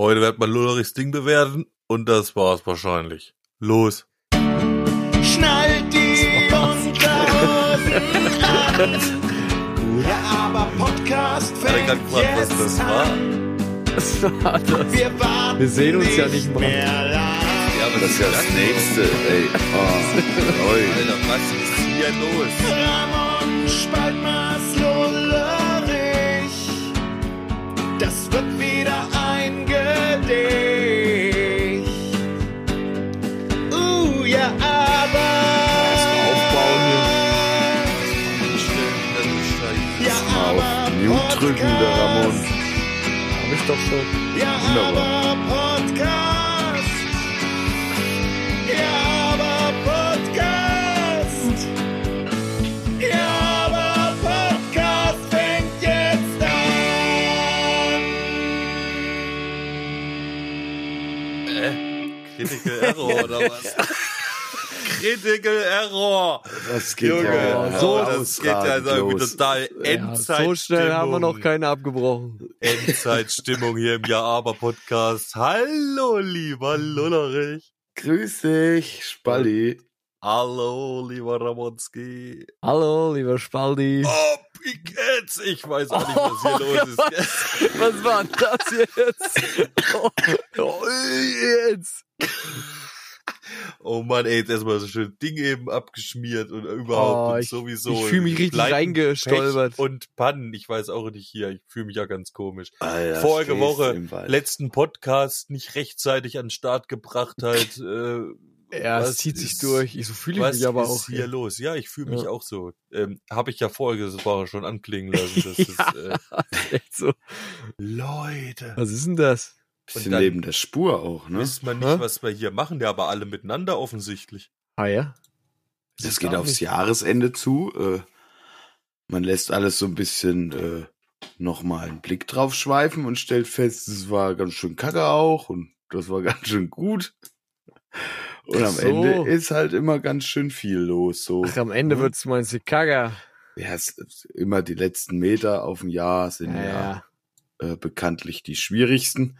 Heute wird man Lullerichs Ding bewerten und das war's wahrscheinlich. Los. Schnallt die Unterhosen an. Ja, aber Podcast fängt gefragt, was jetzt das war. Was war das? Wir warten Wir sehen uns ja nicht mal. mehr lang. Ja, aber Das ist ja das nächste, ey. Oh. Alter, was ist hier los? Ramon Spaltmaß Lullerich. Das wird wieder Gedicht. Uh, ja, aber. Ja, aber. Mute drücken, der Ramon. Hab ich doch schon. Ja, Wunderbar. aber Podcast. Critical Error oder was? Critical Error! Das geht Junge, ja so, das geht ja irgendwie los. total Ja, Endzeitstimmung. so schnell haben wir noch keine abgebrochen. Endzeitstimmung hier im Ja Aber Podcast. Hallo, lieber Lullerich. Grüß dich, Spalli. Hallo, lieber Ramonski. Hallo, lieber Spaldi. Oh, Piquets! Ich weiß auch nicht, was hier los ist. Was war denn das jetzt? Oh, oh, jetzt. Oh Mann, ey, jetzt erstmal so schön Ding eben abgeschmiert und überhaupt Oh, und ich- sowieso. ich fühl mich richtig Pleiten, reingestolpert. Pech Und Pannen, ich weiß auch nicht hier. Ich fühle mich ja ganz komisch. Alter, Vorige stehst Woche, letzten Podcast nicht rechtzeitig an den Start gebracht halt. Äh, Ja, was es zieht sich ist- durch. Ich, so fühle ich was mich aber ist auch. hier los? Ja, ich fühle mich Ja. auch so. Ähm, Habe ich ja vorige Woche schon anklingen lassen. Das ist, äh, Echt so. Leute. Was ist denn das? Bisschen dann- neben der Spur auch, ne? Wissen wir nicht, Hä? was wir hier machen, ja, aber alle miteinander offensichtlich. Ah ja? Das geht gar aufs nicht. Jahresende zu. Äh, man lässt alles so ein bisschen äh, nochmal einen Blick drauf schweifen und stellt fest, es war ganz schön kacke auch und das war ganz schön gut. Und am so. Ende ist halt immer ganz schön viel los. So. Ach, am Ende ne? wird's meinst du Kagger. Ja, es ist immer die letzten Meter auf dem Jahr sind Ja, ja, ja. äh, bekanntlich die schwierigsten,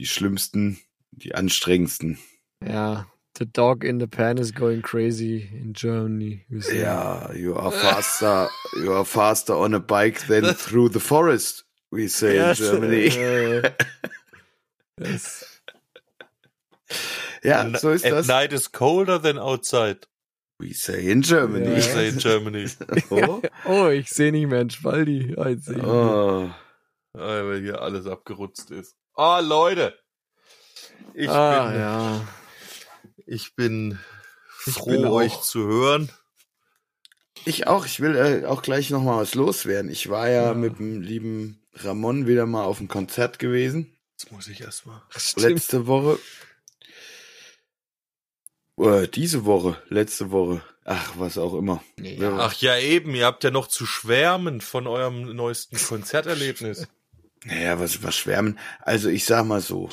die schlimmsten, die anstrengendsten. Ja. The dog in the pan is going crazy in Germany. Ja, you are faster, you are faster on a bike than through the forest, we say in Yes, Germany. äh, yes. Ja, so ist At das. night is colder than outside. We say in Germany. Ja. We say in Germany. Oh, Oh, ich sehe nicht mehr einen Spaldi. Ah, oh. Ah, weil hier alles abgerutzt ist. Ah, Leute. Ich ah, bin, ja. ich bin Ich froh, bin euch zu hören. Ich auch, ich will äh, auch gleich noch mal was loswerden. Ich war ja, Ja. mit dem lieben Ramon wieder mal auf dem Konzert gewesen. Jetzt muss ich erstmal. Stimmt. Letzte Woche. Äh, diese Woche, letzte Woche. Ach, was auch immer. Ja. Ach ja, eben, ihr habt ja noch zu schwärmen von eurem neuesten Konzerterlebnis. Naja, was, was schwärmen. Also ich sag mal so.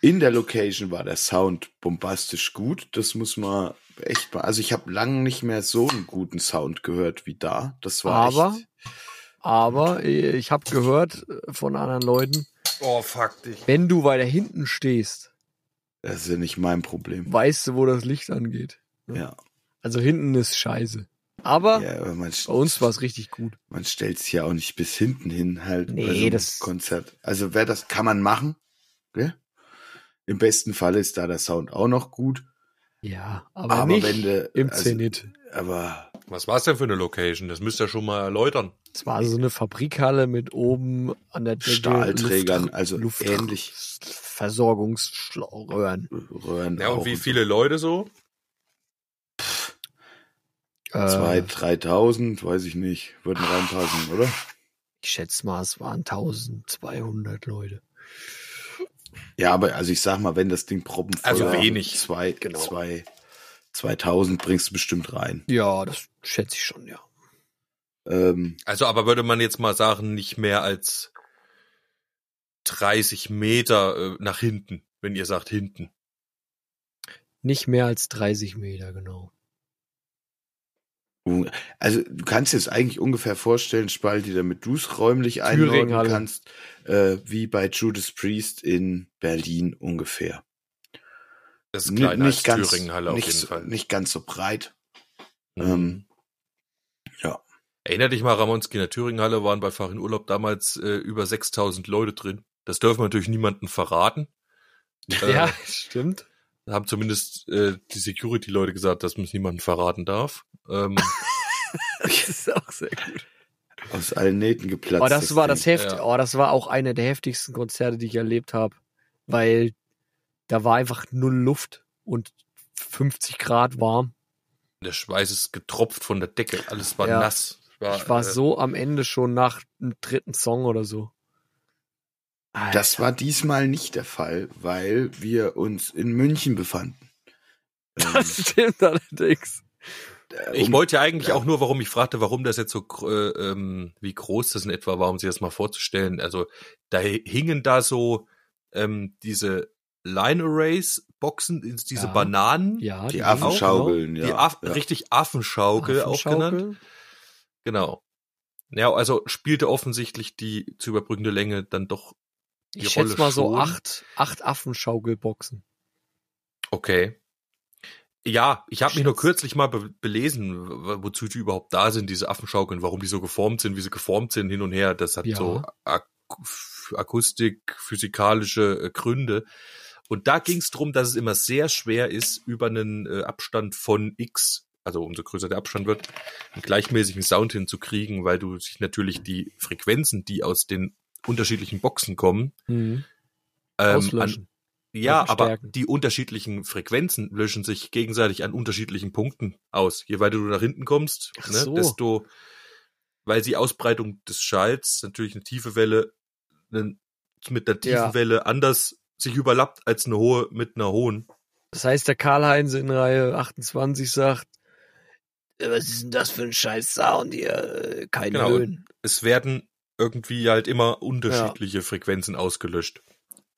In der Location war der Sound bombastisch gut. Das muss man echt mal. Also ich habe lange nicht mehr so einen guten Sound gehört wie da. Das war Aber- echt. Aber ich habe gehört äh, von anderen Leuten, Oh, fuck dich. wenn du weiter hinten stehst, Das ist ja nicht mein Problem. weißt du, wo das Licht angeht. Ja. Also hinten ist scheiße. Aber ja aber man, bei uns war es richtig gut. man stellt sich ja auch nicht bis hinten hin halt Nee, bei so einem das- Konzert. Also wer das kann man machen. Gell? Im besten Fall ist da der Sound auch noch gut. Ja, aber, Aber nicht wenn du- im also- Zenit. Aber Was war's denn für eine Location? Das müsst ihr schon mal erläutern. Es war so eine Fabrikhalle mit oben an der Decke Stahlträgern, Luft, also Luft, ähnlich. Versorgungsröhren. Röhren Ja, und wie viele Leute so? Zwei, Äh, dreitausend, weiß ich nicht, würden reinpassen, oder? ich schätze mal, es waren 1200 Leute. Ja, aber also ich sag mal, wenn das Ding proppen Also wenig. Zwei, Genau. zwei, 2000 bringst du bestimmt rein. Ja, das schätze ich schon, ja. Ähm, Also, aber würde man jetzt mal sagen, nicht mehr als 30 Meter äh, nach hinten, wenn ihr sagt hinten. Nicht mehr als 30 Meter, genau. Also du kannst dir es eigentlich ungefähr vorstellen, Spalti, damit du es räumlich einordnen kannst, äh, wie bei Judas Priest in Berlin ungefähr. Das ist kleiner als nicht ganz, Thüringenhalle auf nicht, jeden so, Fall. nicht ganz so breit. Mhm. Ähm, ja. Erinner dich mal, Ramonski in der Thüringenhalle waren bei Farin Urlaub damals äh, über 6000 Leute drin. Das dürfen wir natürlich niemandem verraten. Äh, Ja, stimmt. Haben zumindest äh, die Security-Leute gesagt, dass man es niemandem verraten darf. Ähm, Das ist auch sehr gut. Aus allen Nähten geplatzt. Oh, das war das. Heft. Ja. Oh, das war auch eine der heftigsten Konzerte, die ich erlebt habe, weil da war einfach null Luft und 50 Grad warm. der Schweiß ist getropft von der Decke. Alles war Ja. nass. Ich war äh, so am Ende schon nach dem dritten Song oder so. Das war diesmal nicht der Fall, weil wir uns in München befanden. Ähm, Das stimmt allerdings. äh, Ich um- wollte ja eigentlich ja. auch nur, warum ich fragte, warum das jetzt so, äh, ähm, wie groß das in etwa war, um sich das mal vorzustellen. Also da hingen da so ähm, diese Line Arrays Boxen, diese Ja. Bananen, Ja, die ging Affen auch, schaukeln, die ja. Aff ja. richtig Affenschaukel auch genannt. Affenschaukel. Genau. Ja, also spielte offensichtlich die zu überbrückende Länge dann doch die Ich Rolle schätze mal so schon. acht, acht Affenschaukelboxen. Okay. Ja, ich habe mich nur kürzlich mal be belesen, wozu die überhaupt da sind, diese Affenschaukeln, warum die so geformt sind, wie sie geformt sind, hin und her. Das hat Ja. so Ak Akustik, physikalische äh, Gründe. Und da ging es darum, dass es immer sehr schwer ist, über einen äh, Abstand von X, also umso größer der Abstand wird, einen gleichmäßigen Sound hinzukriegen, weil du sich natürlich die Frequenzen, die aus den unterschiedlichen Boxen kommen, Mhm. ähm, an, Auslöschen. ja, Oder aber die unterschiedlichen Frequenzen löschen sich gegenseitig an unterschiedlichen Punkten aus. Je weiter du nach hinten kommst, ne, so. desto, weil die Ausbreitung des Schalls natürlich eine tiefe Welle ne, mit der tiefen Ja. Welle anders sich überlappt als eine hohe mit einer hohen. Das heißt, der Karl-Heinz in Reihe 28 sagt, "Äh, was ist denn das für ein scheiß Sound hier? Äh, Keine Genau. Höhen. Es werden irgendwie halt immer unterschiedliche Frequenzen ausgelöscht.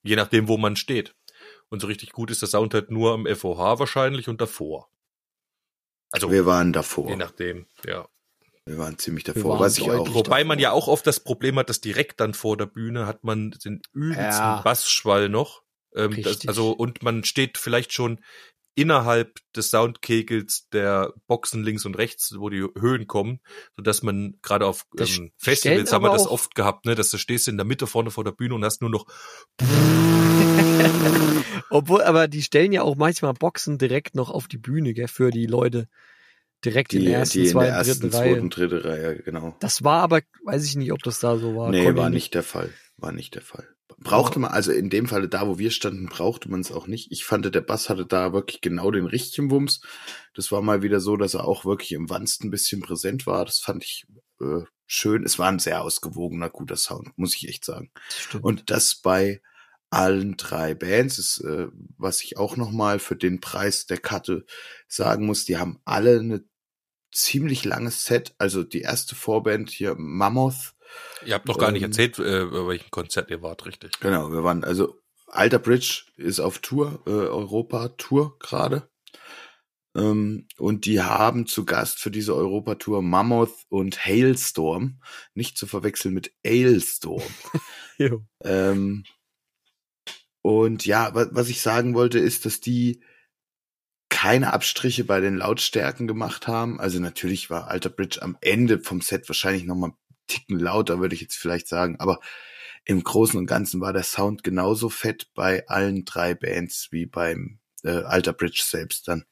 Je nachdem, wo man steht. Und so richtig gut ist der Sound halt nur am FOH wahrscheinlich und davor. Also, Wir waren davor. je nachdem, ja. Wir waren ziemlich davor, waren was ich auch. Wobei davor. man ja auch oft das Problem hat, dass direkt dann vor der Bühne hat man den übelsten Ja. Bassschwall noch. Ähm, das, also und man steht vielleicht schon innerhalb des Soundkegels der Boxen links und rechts, wo die Höhen kommen, so dass man gerade auf Das ähm, Festivals haben wir das oft gehabt, ne, dass du stehst in der Mitte vorne vor der Bühne und hast nur noch Obwohl, aber die stellen ja auch manchmal Boxen direkt noch auf die Bühne, gell, für die Leute. Direkt in die, der ersten, die in der zweiten, ersten, dritten Reihe. zweiten, dritte Reihe, genau. Das war aber, weiß ich nicht, ob das da so war. nee, Konnte war ich nicht der Fall. War nicht der Fall. Brauchte man, also in dem Falle da, wo wir standen, brauchte man es auch nicht. Ich fand, der Bass hatte da wirklich genau den richtigen Wumms. Das war mal wieder so, dass er auch wirklich im Wanst ein bisschen präsent war. Das fand ich äh, schön. Es war ein sehr ausgewogener, guter Sound, muss ich echt sagen. Stimmt. Und das bei allen drei Bands ist, äh, was ich auch noch mal für den Preis der Karte sagen muss, die haben alle eine ziemlich langes Set. Also die erste Vorband hier, Mammoth, Ihr habt noch gar nicht Ähm, erzählt, äh, bei welchem Konzert ihr wart, richtig. Genau, wir waren, also Alter Bridge ist auf Tour, äh, Europa-Tour gerade. Ähm, und die haben zu Gast für diese Europa-Tour Mammoth und Hailstorm. Nicht zu verwechseln mit Ailstorm. Ähm, und ja, wa was ich sagen wollte, ist, dass die keine Abstriche bei den Lautstärken gemacht haben. Also natürlich war Alter Bridge am Ende vom Set wahrscheinlich noch mal einen Ticken lauter, würde ich jetzt vielleicht sagen. Aber im Großen und Ganzen war der Sound genauso fett bei allen drei Bands wie beim äh, Alter Bridge selbst dann.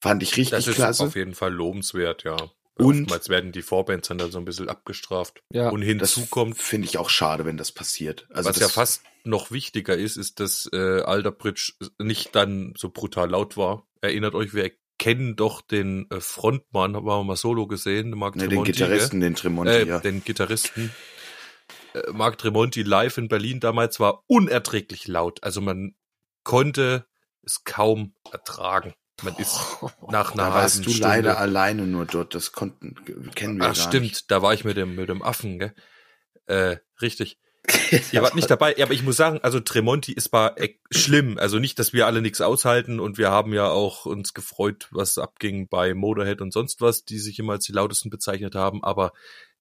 Fand ich richtig Das ist klasse. auf jeden Fall lobenswert, ja. Und- Oftmals werden die Vorbands dann, dann so ein bisschen abgestraft. Ja. Und Das hinzu kommt, finde ich auch schade, wenn das passiert. Also was das, ja fast noch wichtiger ist, ist, dass äh, Alter Bridge nicht dann so brutal laut war. Erinnert euch, wir kennen doch den äh, Frontmann, haben wir mal solo gesehen, Mark ne, den Tremonti, Gitarristen, den Tremonti, äh, ja. den Gitarristen. Äh, Mark Tremonti live in Berlin damals war unerträglich laut. Also man konnte es kaum ertragen. Man ist nach einer Da warst halben du Stunde leider alleine nur dort. Das konnten, kennen wir Ach gar stimmt, nicht. da war ich mit dem mit dem Affen, gell? Äh, richtig. Ihr wart nicht dabei, aber ich muss sagen, also Tremonti ist war schlimm. Also nicht, dass wir alle nichts aushalten und wir haben ja auch uns gefreut, was abging bei Motorhead und sonst was, die sich immer als die lautesten bezeichnet haben, aber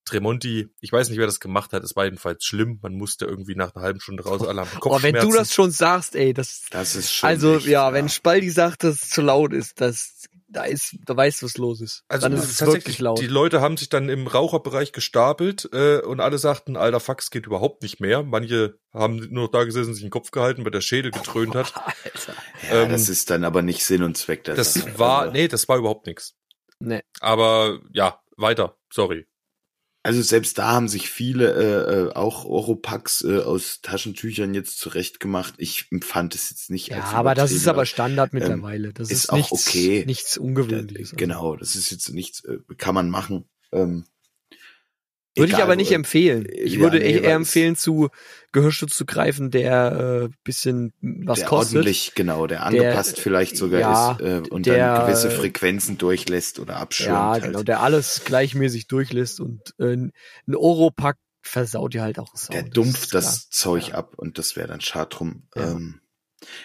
Tremonti, ich weiß nicht, wer das gemacht hat, es war jedenfalls schlimm. Man musste irgendwie nach einer halben Stunde raus, alle haben Oh, wenn Kopfschmerzen. du das schon sagst, ey, das, Das ist schon. also echt, ja, wenn Spaldi sagt, dass es zu laut ist, das, da ist, da weißt du, was los ist. Also dann ist es wirklich laut. die Leute haben sich dann im Raucherbereich gestapelt äh, und alle sagten, alter Fax geht überhaupt nicht mehr. Manche haben nur noch da gesessen, sich den Kopf gehalten, weil der Schädel getrönt hat. Alter. Ja, ähm, das ist dann aber nicht Sinn und Zweck der Das Sache. war, Also- nee, das war überhaupt nichts. Nee. Aber ja, weiter, sorry. Also selbst da haben sich viele äh, äh, auch Oropax äh, aus Taschentüchern jetzt zurechtgemacht. Ich empfand es jetzt nicht Ja, als aber das ist aber Standard mittlerweile. Das Ähm, ist ist, auch nichts, okay. nichts Ungewöhnliches. Also Genau, das ist jetzt nichts, äh, kann man machen. Ähm, Würde ich aber nicht wo- empfehlen. äh, Ich ja, würde nee, eher empfehlen, zu Gehörschutz zu greifen, der äh, bisschen was der kostet. ordentlich, genau, der angepasst vielleicht sogar ja, ist äh, und der- dann gewisse Frequenzen durchlässt oder abschirmt. Ja, halt. genau, der alles gleichmäßig durchlässt und äh, ein Oropack versaut dir halt auch Sound. der das dumpft das klar. Zeug Ja. ab und das wäre dann schade drum. Ja. Ähm,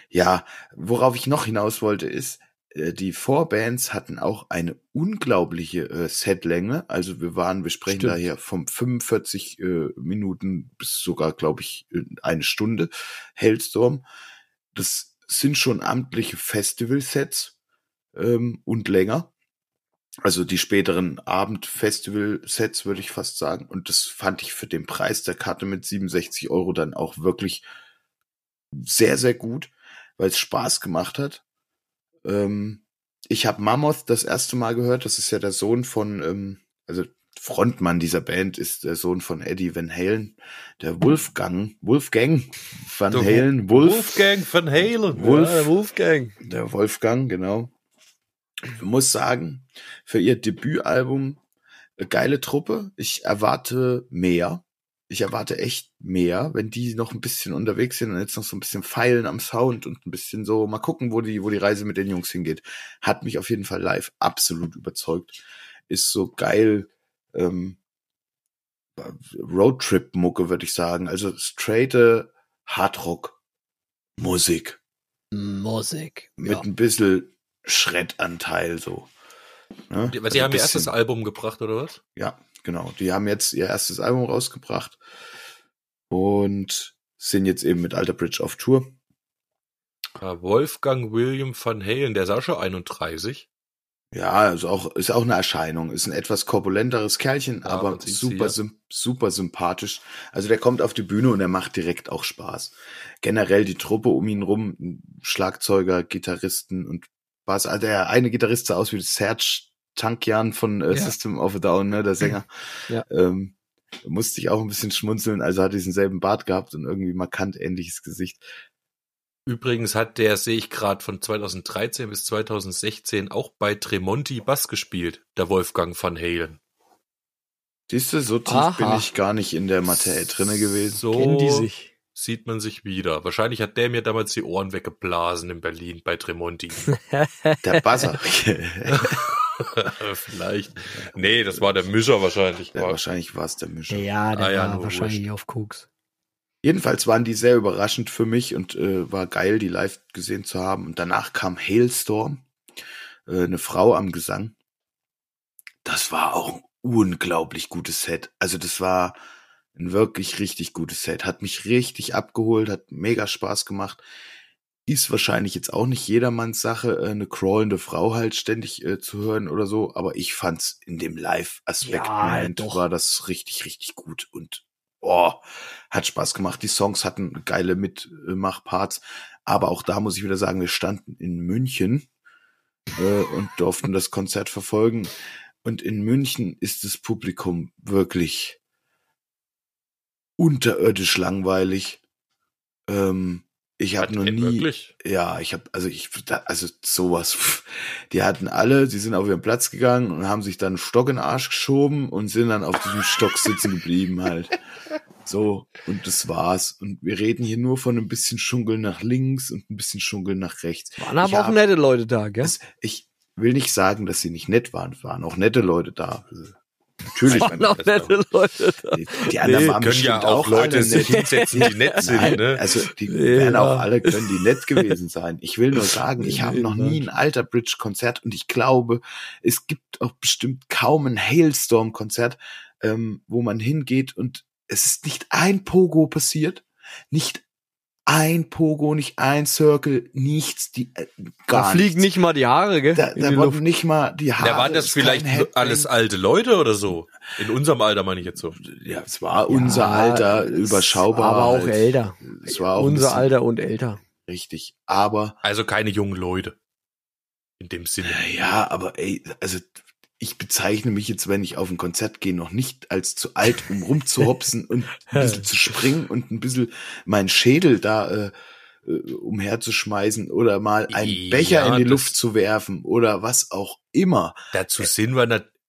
ja, worauf ich noch hinaus wollte ist, äh, die Vorbands hatten auch eine unglaubliche äh, Setlänge. Also wir waren, wir sprechen Stimmt. da hier vom 45 äh, Minuten bis sogar, glaube ich, äh, eine Stunde Hailstorm. Das sind schon amtliche Festival-Sets ähm, und länger. Also die späteren Abend-Festival-Sets würde ich fast sagen. Und das fand ich für den Preis der Karte mit 67 Euro dann auch wirklich sehr, sehr gut, weil es Spaß gemacht hat. Ähm, ich habe Mammoth das erste Mal gehört. Das ist ja der Sohn von, ähm, also Frontmann dieser Band ist der Sohn von Eddie Van Halen, der Wolfgang, Wolfgang Van Der Halen, Wolf, Wolfgang Van Halen. Wolf. Ja, der Wolfgang. der Wolfgang, genau. Ich muss sagen, für ihr Debütalbum eine geile Truppe. Ich erwarte mehr. Ich erwarte echt mehr, wenn die noch ein bisschen unterwegs sind und jetzt noch so ein bisschen feilen am Sound und ein bisschen so mal gucken, wo die, wo die Reise mit den Jungs hingeht. Hat mich auf jeden Fall live absolut überzeugt. Ist so geil, ähm, Roadtrip-Mucke, würde ich sagen. Also straighte Hardrock Musik Musik. mit Ja. ein bisschen Schreddanteil so. Ne? Die, Also die ein haben ihr erstes Album gebracht, oder was? Ja, genau. Die haben jetzt ihr erstes Album rausgebracht und sind jetzt eben mit Alter Bridge auf Tour. Wolfgang William Van Halen, der ist auch schon 31. Ja, also auch, ist auch eine Erscheinung. Ist ein etwas korpulenteres Kerlchen, Ja, aber super, hier. sym super sympathisch. Also der kommt auf die Bühne und er macht direkt auch Spaß. Generell die Truppe um ihn rum, Schlagzeuger, Gitarristen und Bass. Also der eine Gitarrist sah aus wie Serge Tankian von äh, Ja. System of a Down, ne, der Sänger. Ja. Ähm, musste ich auch ein bisschen schmunzeln. Also hat diesen selben Bart gehabt und irgendwie markant ähnliches Gesicht. Übrigens hat der, sehe ich gerade, von 2013 bis 2016 auch bei Tremonti Bass gespielt, der Wolfgang Van Halen. Siehst du, so tief Aha. bin ich gar nicht in der Materie drinne gewesen. So Kennen die sich. sieht man sich wieder. Wahrscheinlich hat der mir damals die Ohren weggeblasen in Berlin bei Tremonti. Der Buzzer. Vielleicht. Nee, das war der Mischer wahrscheinlich. ja, wahrscheinlich war es der Mischer. Ja, der Ah ja, war wahrscheinlich wurscht. auf Koks. Jedenfalls waren die sehr überraschend für mich und äh, war geil, die live gesehen zu haben. Und danach kam Hailstorm, äh, eine Frau am Gesang. Das war auch ein unglaublich gutes Set. Also das war ein wirklich richtig gutes Set. Hat mich richtig abgeholt, hat mega Spaß gemacht. Ist wahrscheinlich jetzt auch nicht jedermanns Sache, äh, eine crawlende Frau halt ständig äh, zu hören oder so, aber ich fand's in dem Live-Aspekt Ja, war das richtig, richtig gut und oh, hat Spaß gemacht. Die Songs hatten geile Mitmachparts, aber auch da muss ich wieder sagen, wir standen in München äh, und durften das Konzert verfolgen. Und in München ist das Publikum wirklich unterirdisch langweilig. Ähm, ich habe noch nie, Wirklich? ja, ich habe, also ich, da- also sowas. pff. Die hatten alle, sie sind auf ihren Platz gegangen und haben sich dann einen Stock in den Arsch geschoben und sind dann auf diesem Stock sitzen geblieben halt. So, und das war's. Und wir reden hier nur von ein bisschen Schunkeln nach links und ein bisschen Schunkeln nach rechts. Waren aber Ich auch hab- nette Leute da, gell? Es, ich will nicht sagen, dass sie nicht nett waren. Waren auch nette Leute da. Natürlich, waren man- auch nette Leute da. Die, die anderen Nee, waren können ja bestimmt auch Leute alle sich hinsetzen, die nett sind, Nein, ne? also die Nee, werden auch ja. alle, können die nett gewesen sein. Ich will nur sagen, ich Nee, habe noch nie ein Alter Bridge Konzert und ich glaube, es gibt auch bestimmt kaum ein Hailstorm Konzert, ähm, wo man hingeht und es ist nicht ein Pogo passiert, nicht ein Pogo, nicht ein Circle, nichts, die äh, Da gar fliegen nichts. nicht mal die Haare, gell? Da, da wurden nicht mal die Haare. Da waren das vielleicht alles alte Leute oder so. In unserem Alter meine ich jetzt so. Ja, es war unser Alter, überschaubar. Aber auch halt. älter. Es war auch Unser Alter und älter. Richtig. Aber Also keine jungen Leute. In dem Sinne. Ja, aber ey, also ich bezeichne mich jetzt, wenn ich auf ein Konzert gehe, noch nicht als zu alt, um rumzuhopsen und ein bisschen zu springen und ein bisschen meinen Schädel da äh, äh, umherzuschmeißen oder mal einen Ja, Becher in die Luft zu werfen oder was auch immer. Dazu sind wir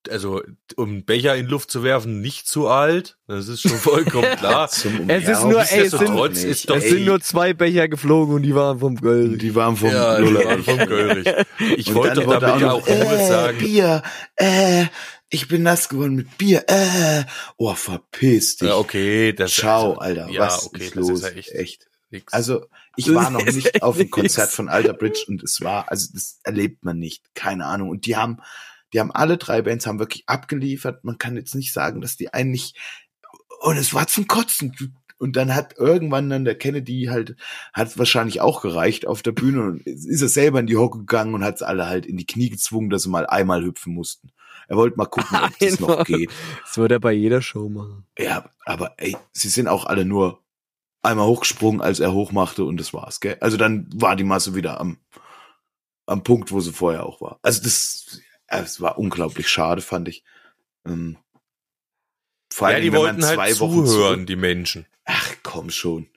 also um einen Becher in Luft zu werfen, nicht zu alt. Das ist schon vollkommen klar. Zum Es ist nur, ey, es sind, Nichtsdestotrotz ist doch- es sind nur zwei Becher geflogen und die waren vom Göll. die waren vom ja, die waren vom Görig. Ich Und wollte damit ja noch, auch äh, sagen, Bier, äh, ich bin nass geworden mit Bier, äh, oh, verpiss dich. ja, okay, das Ciao, also, Alter, ja, was okay, ist das los? ist ja echt, echt. nix. Also ich war noch nicht auf einem nix. Konzert von Alter Bridge und es war, also das erlebt man nicht, keine Ahnung. Und die haben, die haben alle drei Bands haben wirklich abgeliefert. Man kann jetzt nicht sagen, dass die einen nicht. Und es war zum Kotzen. Und dann hat irgendwann dann der Kennedy halt, hat wahrscheinlich auch gereicht auf der Bühne und ist er selber in die Hocke gegangen und hat alle halt in die Knie gezwungen, dass sie mal einmal hüpfen mussten. Er wollte mal gucken, ob das noch geht. Das wird er bei jeder Show machen. Ja, aber ey, sie sind auch alle nur einmal hochgesprungen, als er hochmachte und das war's, gell? Also dann war die Masse wieder am, am Punkt, wo sie vorher auch war. Also das, es war unglaublich schade, fand ich. Ähm, vor ja, allem, die wenn wollten man halt zwei Wochen zuhören, zurück- die Menschen. Ach, komm schon.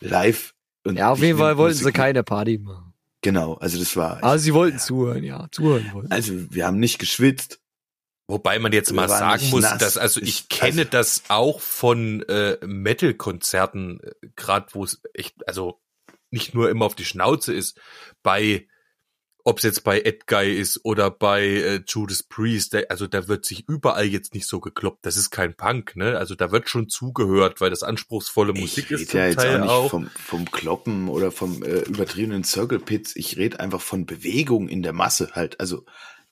Live. Und Ja, auf jeden Fall wollten sie Musik. keine Party machen. Genau, also das war. Aber sie wollten ja. zuhören, ja. Zuhören wollten. Also wir haben nicht geschwitzt. Wobei man jetzt Wir mal sagen muss, nass. dass also ich Ich- kenne also- das auch von äh, Metal-Konzerten, äh, gerade wo es echt, also nicht nur immer auf die Schnauze ist, bei ob es jetzt bei Ed Guy ist oder bei äh, Judas Priest, der, also da wird sich überall jetzt nicht so gekloppt. Das ist kein Punk, ne? Also da wird schon zugehört, weil das anspruchsvolle Musik ich ist rede ja jetzt Teil auch nicht auch. Vom, vom Kloppen oder vom äh, übertriebenen Circle Pits. Ich rede einfach von Bewegung in der Masse halt. Also,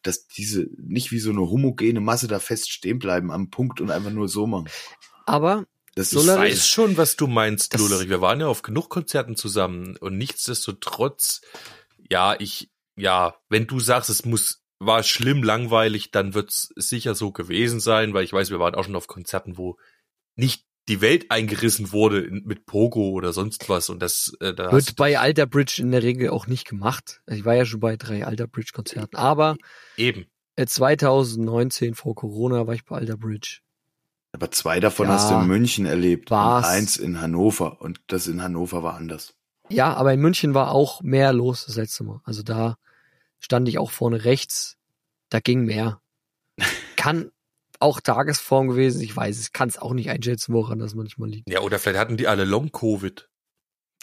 dass diese nicht wie so eine homogene Masse da fest stehen bleiben am Punkt und einfach nur so machen. Aber Das Ich weiß schon, was du meinst, Lullerich. Wir waren ja auf genug Konzerten zusammen und nichtsdestotrotz, ja, ich, ja, wenn du sagst, es muss, war schlimm, langweilig, dann wird's sicher so gewesen sein, weil ich weiß, wir waren auch schon auf Konzerten, wo nicht die Welt eingerissen wurde mit Pogo oder sonst was und das, äh, da wird bei Alter Bridge in der Regel auch nicht gemacht. Ich war ja schon bei drei Alter Bridge Konzerten. Aber eben. äh, 2019 vor Corona war ich bei Alter Bridge. aber zwei davon Ja. hast du in München erlebt War's. und eins in Hannover und das in Hannover war anders. Ja, aber in München war auch mehr los das letzte Mal. Also da stand ich auch vorne rechts. Da ging mehr. Kann auch Tagesform gewesen. Ich weiß, ich kann es auch nicht einschätzen, woran das manchmal liegt. Ja, oder vielleicht hatten die alle Long-Covid.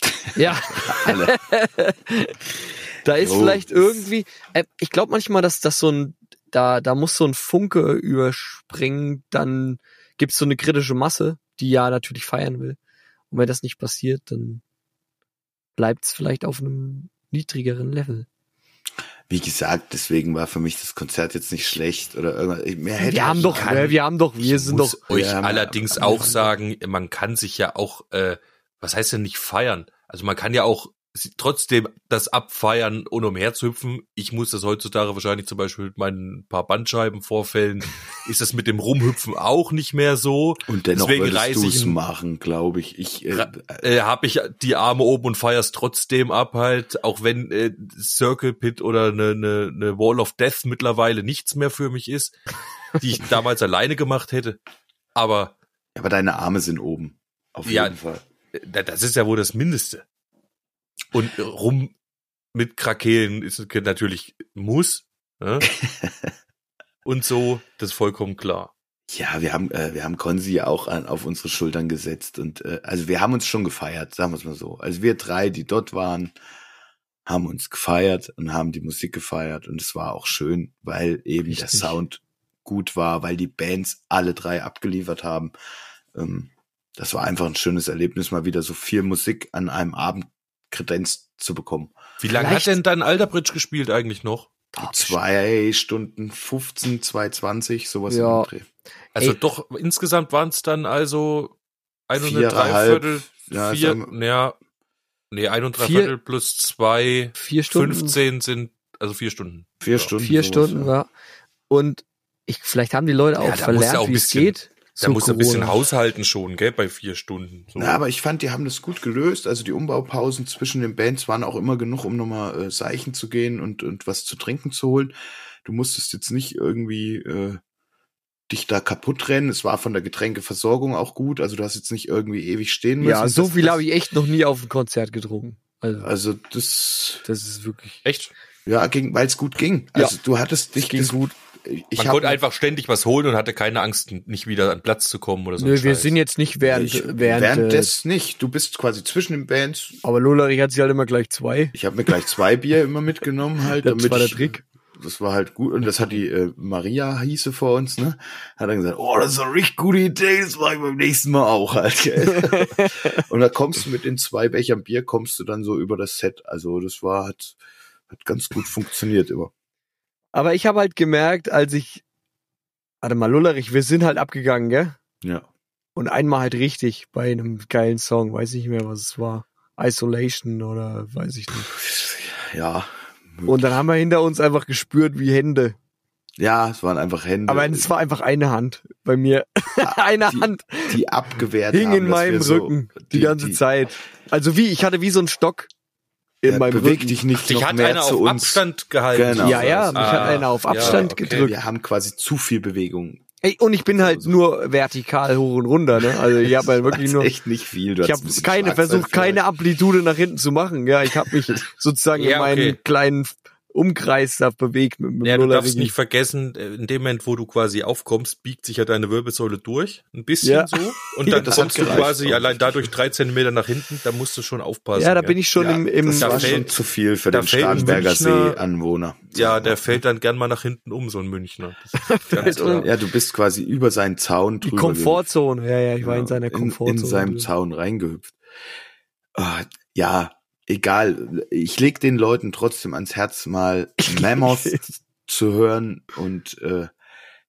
Ja, Alle. da ist Jo. vielleicht irgendwie, äh, ich glaube manchmal, dass das so ein, da, da muss so ein Funke überspringen, dann gibt's so eine kritische Masse, die ja natürlich feiern will. Und wenn das nicht passiert, dann bleibt's vielleicht auf einem niedrigeren Level. Wie gesagt, deswegen war für mich das Konzert jetzt nicht schlecht oder irgendwas. Mehr hätte Wir haben ich doch, kann- wir haben doch, wir Ich sind muss doch, euch Ja, allerdings aber- auch sagen, man kann sich ja auch, äh, was heißt denn nicht feiern? Also man kann ja auch trotzdem das abfeiern, ohne umherzuhüpfen. Ich muss das heutzutage wahrscheinlich zum Beispiel mit meinen paar Bandscheibenvorfällen, ist das mit dem Rumhüpfen auch nicht mehr so. Und dennoch Deswegen würdest du ich es machen, glaube ich. Ich äh, Äh, hab ich die Arme oben und feier's trotzdem ab halt, auch wenn äh, Circle Pit oder eine, eine, eine Wall of Death mittlerweile nichts mehr für mich ist, die ich damals alleine gemacht hätte. Aber aber deine Arme sind oben. Auf Ja. jeden Fall. Da- Das ist ja wohl das Mindeste. Und rum mit Krakelen ist natürlich muss. Ne? Und so, das ist vollkommen klar. Ja, wir haben, äh, wir haben Konzi ja auch an, auf unsere Schultern gesetzt und äh, also wir haben uns schon gefeiert, sagen wir es mal so. Also wir drei, die dort waren, haben uns gefeiert und haben die Musik gefeiert und es war auch schön, weil eben der Richtig. Sound gut war, weil die Bands alle drei abgeliefert haben. Ähm, das war einfach ein schönes Erlebnis, mal wieder so viel Musik an einem Abend kredenzt zu bekommen. Wie lange hat denn dann Alderbridge gespielt eigentlich noch? Zwei Stunden 15, 220, sowas Ja. dem Dreh. Also Ey. doch, insgesamt waren es dann also ein und eine Dreiviertel, ja, vier, sagen ja, nee, ein und Vier- Dreiviertel plus zwei, Vier Stunden. 15 sind, also vier Stunden. Vier Ja. Stunden. Vier sowas, Stunden, ja. ja. Und ich, vielleicht haben die Leute auch Ja, verlernt, wie es geht. Da muss ein bisschen haushalten schon, gell, bei vier Stunden. So. Na, aber ich fand, die haben das gut gelöst. Also die Umbaupausen zwischen den Bands waren auch immer genug, um nochmal äh, Seichen zu gehen und, und was zu trinken zu holen. Du musstest jetzt nicht irgendwie äh, dich da kaputt rennen. Es war von der Getränkeversorgung auch gut. Also du hast jetzt nicht irgendwie ewig stehen müssen. Ja, so Das- viel habe ich echt noch nie auf ein Konzert getrunken. Also, Also das, das ist wirklich. Echt? ja, ging, weil es gut ging. Ja. Also du hattest dich ging das, gut. Ich Man konnte einfach ständig was holen und hatte keine Angst, nicht wieder an Platz zu kommen oder so. Nö, wir Scheiß. sind jetzt nicht während, ich, während, während äh, des nicht. Du bist quasi zwischen den Bands. aber Lollerich hat sich halt immer gleich zwei. Ich habe mir gleich zwei Bier immer mitgenommen halt, Das damit war der ich, Trick. Das war halt gut und das hat die äh, Maria hieße vor uns, ne? Hat dann gesagt, oh, das ist eine richtig gute Idee, das mache ich beim nächsten Mal auch halt. Gell? und da kommst du mit den zwei Bechern Bier kommst du dann so über das Set. Also das war hat hat ganz gut funktioniert immer. Aber ich habe halt gemerkt, als ich, warte mal, Lullerich, wir sind halt abgegangen, gell? Ja. Und einmal halt richtig bei einem geilen Song, weiß nicht mehr, was es war. Isolation oder weiß ich nicht. Ja. Und dann haben wir hinter uns einfach gespürt wie Hände. Ja, es waren einfach Hände, Aber es war einfach eine Hand bei mir. eine die- Hand die abgewehrt hing haben, in meinem so, Rücken die, ganze Zeit. Also wie, ich hatte wie so einen Stock in Ja, meinem beweg Rücken. dich nicht Dich noch hat mehr einer zu auf uns. Abstand gehalten. Genau. ja, ja, mich hat Ah, einer auf ja, Abstand okay. gedrückt. Wir haben quasi zu viel Bewegung. Ey, und ich bin halt nur vertikal hoch und runter, ne? Also ich habe halt wirklich nur echt nicht viel. Du ich habe keine versucht, keine. Amplitude nach hinten zu machen. Ja, ich habe mich sozusagen Ja, in meinen okay. kleinen Umkreis da bewegt mit, mit Ja, du darfst nicht vergessen, äh, in dem Moment, wo du quasi aufkommst, biegt sich ja deine Wirbelsäule durch, ein bisschen Ja. so. Und Ja, dann das hat kommst du quasi auch allein dadurch drei Zentimeter nach hinten, da musst du schon aufpassen. Ja, da bin ich schon Ja, im, im das war Da schon fällt- zu viel für den Starnberger See-Anwohner. Ja, der fällt dann gern mal nach hinten um, so ein Münchner. Ja, du bist quasi über seinen Zaun die drüber. Komfortzone. Ja, ja, ich war in seiner in, Komfortzone. in seinem drin. Zaun reingehüpft. Ah, ja, egal. Ich leg den Leuten trotzdem ans Herz, mal Mammoth zu hören und äh,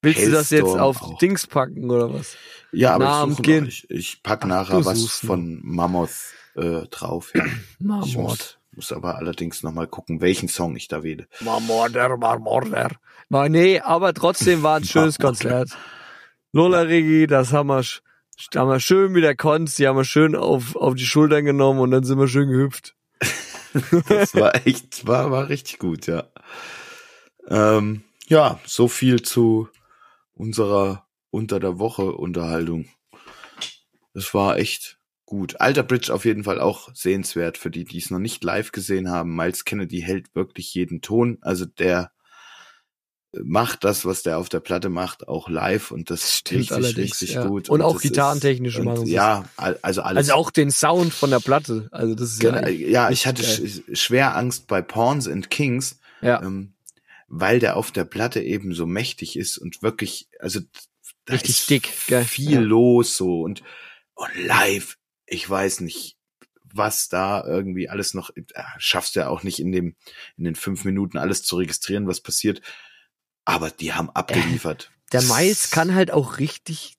Willst du das jetzt auf auch. Dings packen oder was? ja, aber Na, am ich, suche ich, ich pack Ach, nachher was suchst von Mammoth äh, drauf. Ja. Ich Marmord. muss, muss aber allerdings noch mal gucken, welchen Song ich da wähle. Marmorder, Marmorder. Na, nee, aber trotzdem war ein schönes Konzert. Lola Rigi, das haben wir, haben wir schön mit der Konz, die haben wir schön auf, auf die Schultern genommen und dann sind wir schön gehüpft. Das war echt, war, war richtig gut, ja. Ähm, ja, so viel zu unserer unter der Woche Unterhaltung. Das war echt gut. Alter Bridge auf jeden Fall auch sehenswert für die, die es noch nicht live gesehen haben. Miles Kennedy hält wirklich jeden Ton. Also der macht das, was der auf der Platte macht, auch live und das Stimmt richtig, richtig ja. gut. Und auch und machen sie es. Ja, al- also alles. Also auch den Sound von der Platte. Also das ist Genau, ja, ja, ich hatte sch schwer Angst bei Pawns and Kings, ja. ähm, weil der auf der Platte eben so mächtig ist und wirklich, also da Richtig ist dick, gell? viel Ja. los so und, und live, ich weiß nicht, was da irgendwie alles noch, äh, schaffst du ja auch nicht in dem, in den fünf Minuten alles zu registrieren, was passiert, aber die haben abgeliefert. Der Miles kann halt auch richtig,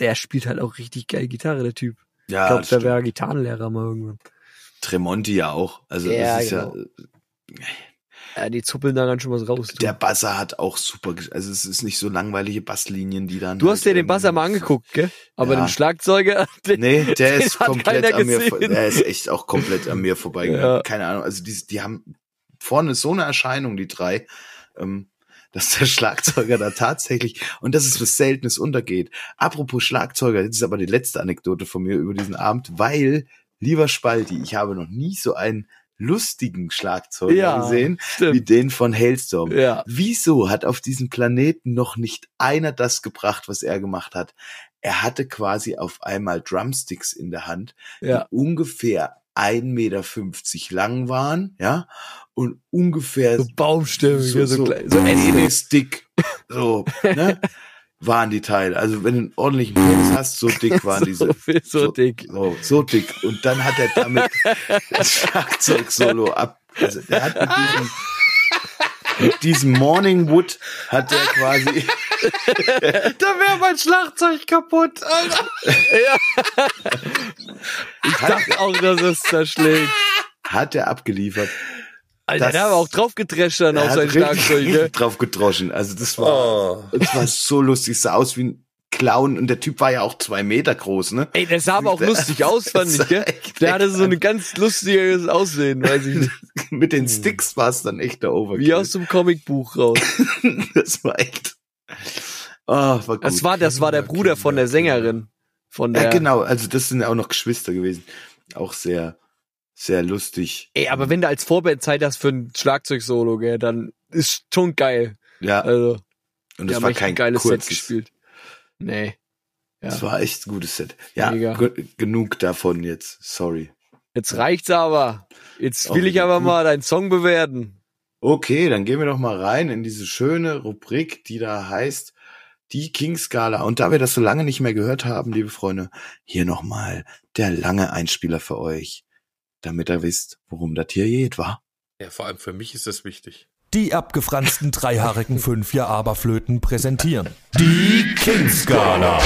der spielt halt auch richtig geil Gitarre, der Typ. ja, Ich glaube, der wäre Gitarrenlehrer mal irgendwann. Tremonti ja auch, also Ja, das ist genau. ja, Ja, die zuppeln da ganz schön was raus. Du, der Basser hat auch super, also es ist nicht so langweilige Basslinien, die dann. du halt hast dir den Basser mal angeguckt, gell? Aber Ja. den Schlagzeuger, den, Nee, der Den ist komplett an mir, gesehen. vor- der ist echt auch komplett an mir vorbeigegangen. Ja. Keine Ahnung, also die, die haben vorne so eine Erscheinung, die drei, ähm, dass der Schlagzeuger da tatsächlich, und das ist was Seltenes untergeht. Apropos Schlagzeuger, das ist aber die letzte Anekdote von mir über diesen Abend, weil, lieber Spalti, ich habe noch nie so einen lustigen Schlagzeuger Ja, gesehen, wie stimmt. den von Hailstorm. Ja. Wieso hat auf diesem Planeten noch nicht einer das gebracht, was er gemacht hat? Er hatte quasi auf einmal Drumsticks in der Hand, Ja. die ungefähr 1,50 Meter lang waren, ja, und ungefähr So Baumstämme, so, so, so, so. Penisdick, so, ne, waren die Teile. Also wenn du einen ordentlichen Penis hast, so dick waren diese. so, viel, so dick. So, so dick. Und dann hat er damit das Schlagzeug-Solo ab. Also der hat mit diesem, mit diesem Morning Wood hat er quasi, Da wäre mein Schlagzeug kaputt, Alter. ja. Ich dachte auch, dass es zerschlägt. hat er abgeliefert. Alter, Das- der hat auch drauf gedrescht dann auf sein Schlagzeug, ne? drauf gedroschen. Also das war, das war so lustig. Es sah aus wie ein Clown und der Typ war ja auch zwei Meter groß, ne? Ey, der sah aber auch lustig aus, fand ich, gell? Der hatte so ein ganz lustiges Aussehen, weiß ich nicht. Mit den Sticks war es dann echt der Overkill. Wie aus dem Comicbuch raus. das war echt. Oh, war gut. Das war, das war der Bruder von der Sängerin. Von der. ja, genau. Also das sind auch noch Geschwister gewesen. Auch sehr, sehr lustig. Ey, aber wenn du als Vorband Zeit hast für ein Schlagzeugsolo, gell, dann ist schon geil. Ja, Also, und das war kein ein geiles Set kurzes. gespielt. Nee. Ja. Das war echt ein gutes Set. Ja, genug davon jetzt. Sorry. Jetzt reicht's aber. Jetzt will Auch ich aber gut. mal deinen Song bewerten. Okay, dann gehen wir doch mal rein in diese schöne Rubrik, die da heißt die King-Skala. Und da wir das so lange nicht mehr gehört haben, liebe Freunde, hier nochmal der lange Einspieler für euch, damit ihr wisst, worum das hier geht, war. Ja, vor allem für mich ist das wichtig. Die abgefransten dreihaarigen Fünfjahr Aberflöten präsentieren. Die King-Skala.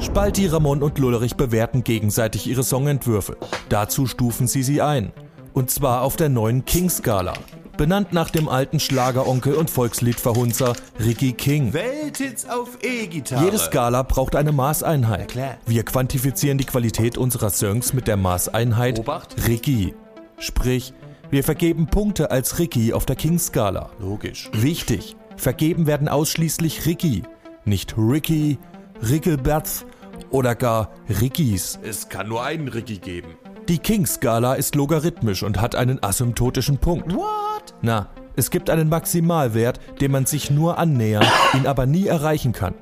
Spalti, Ramon und Lullerich bewerten gegenseitig ihre Songentwürfe. Dazu stufen sie sie ein. Und zwar auf der neuen King-Skala. Benannt nach dem alten Schlageronkel und Volksliedverhunzer Ricky King. Welthits auf E-Gitarre. Jede Skala braucht eine Maßeinheit. Wir quantifizieren die Qualität unserer Songs mit der Maßeinheit Obacht. Ricky. Sprich, wir vergeben Punkte als Ricky auf der King-Skala. Logisch. Wichtig, vergeben werden ausschließlich Ricky, nicht Ricky, Rickelberth oder gar Rickys. Es kann nur einen Ricky geben. Die King-Skala ist logarithmisch und hat einen asymptotischen Punkt. What? Na, es gibt einen Maximalwert, dem man sich nur annähern, ihn aber nie erreichen kann.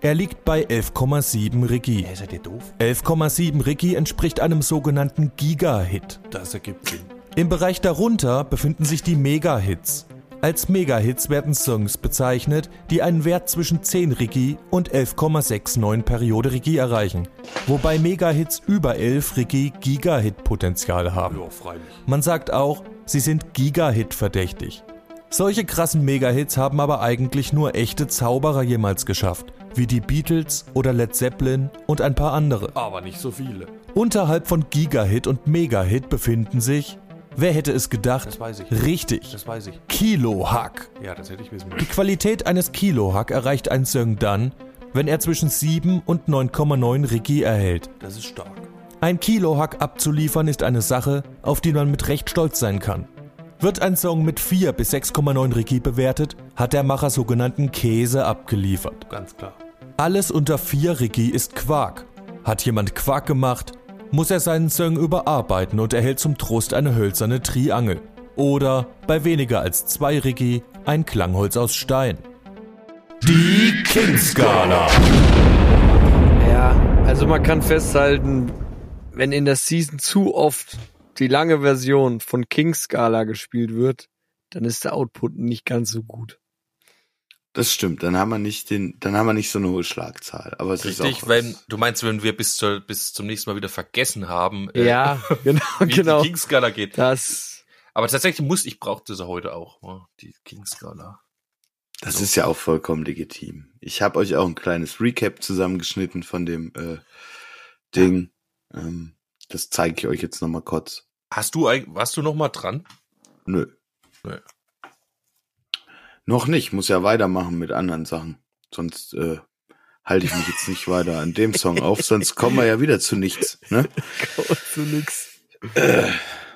Er liegt bei 11,7 Ricky. Hey, seid ihr doof? 11,7 Ricky entspricht einem sogenannten Giga-Hit. Das ergibt Sinn. Im Bereich darunter befinden sich die Mega-Hits. Als Mega-Hits werden Songs bezeichnet, die einen Wert zwischen 10 Ricky und 11,69 Periode Ricky erreichen, wobei Mega-Hits über 11 Ricky Giga-Hit-Potenzial haben. Man sagt auch, sie sind Giga-Hit verdächtig. Solche krassen Mega-Hits haben aber eigentlich nur echte Zauberer jemals geschafft, wie die Beatles oder Led Zeppelin und ein paar andere. Aber nicht so viele. Unterhalb von Giga-Hit und Mega-Hit befinden sich, wer hätte es gedacht? Das weiß ich. Richtig, Das weiß ich. Kilo-Hack. Ja, das hätte ich wissen Die müssen. Qualität eines Kilo-Hack erreicht ein Song dann, wenn er zwischen 7 und 9,9 Ricky erhält. Das ist stark. Ein Kilo-Hack abzuliefern ist eine Sache, auf die man mit Recht stolz sein kann. Wird ein Song mit 4 bis 6,9 Ricky bewertet, hat der Macher sogenannten Käse abgeliefert. Ganz klar. Alles unter 4 Ricky ist Quark. Hat jemand Quark gemacht, muss er seinen Song überarbeiten und erhält zum Trost eine hölzerne Triangel. Oder bei weniger als 2 Ricky ein Klangholz aus Stein. Die King-Skala. Ja, also man kann festhalten, wenn in der Season zu oft die lange Version von King Scala gespielt wird, dann ist der Output nicht ganz so gut. Das stimmt. Dann haben wir nicht den, dann haben wir nicht so eine hohe Schlagzahl. Aber es ist Richtig, auch wenn, du meinst, wenn wir bis, zur, bis zum nächsten Mal wieder vergessen haben, äh, Ja, genau, wie genau. die King-Skala geht. Das, Aber tatsächlich muss, ich brauchte sie heute auch, oh, die King-Skala. Das ist ja auch vollkommen legitim. Ich habe euch auch ein kleines Recap zusammengeschnitten von dem äh, Ding. Ähm, das zeige ich euch jetzt nochmal kurz. Hast du, eig- warst du noch mal dran? Nö. Nö. Noch nicht, muss ja weitermachen mit anderen Sachen. Sonst äh, halte ich mich jetzt nicht weiter an dem Song auf, sonst kommen wir ja wieder zu nichts. Ne? zu nix.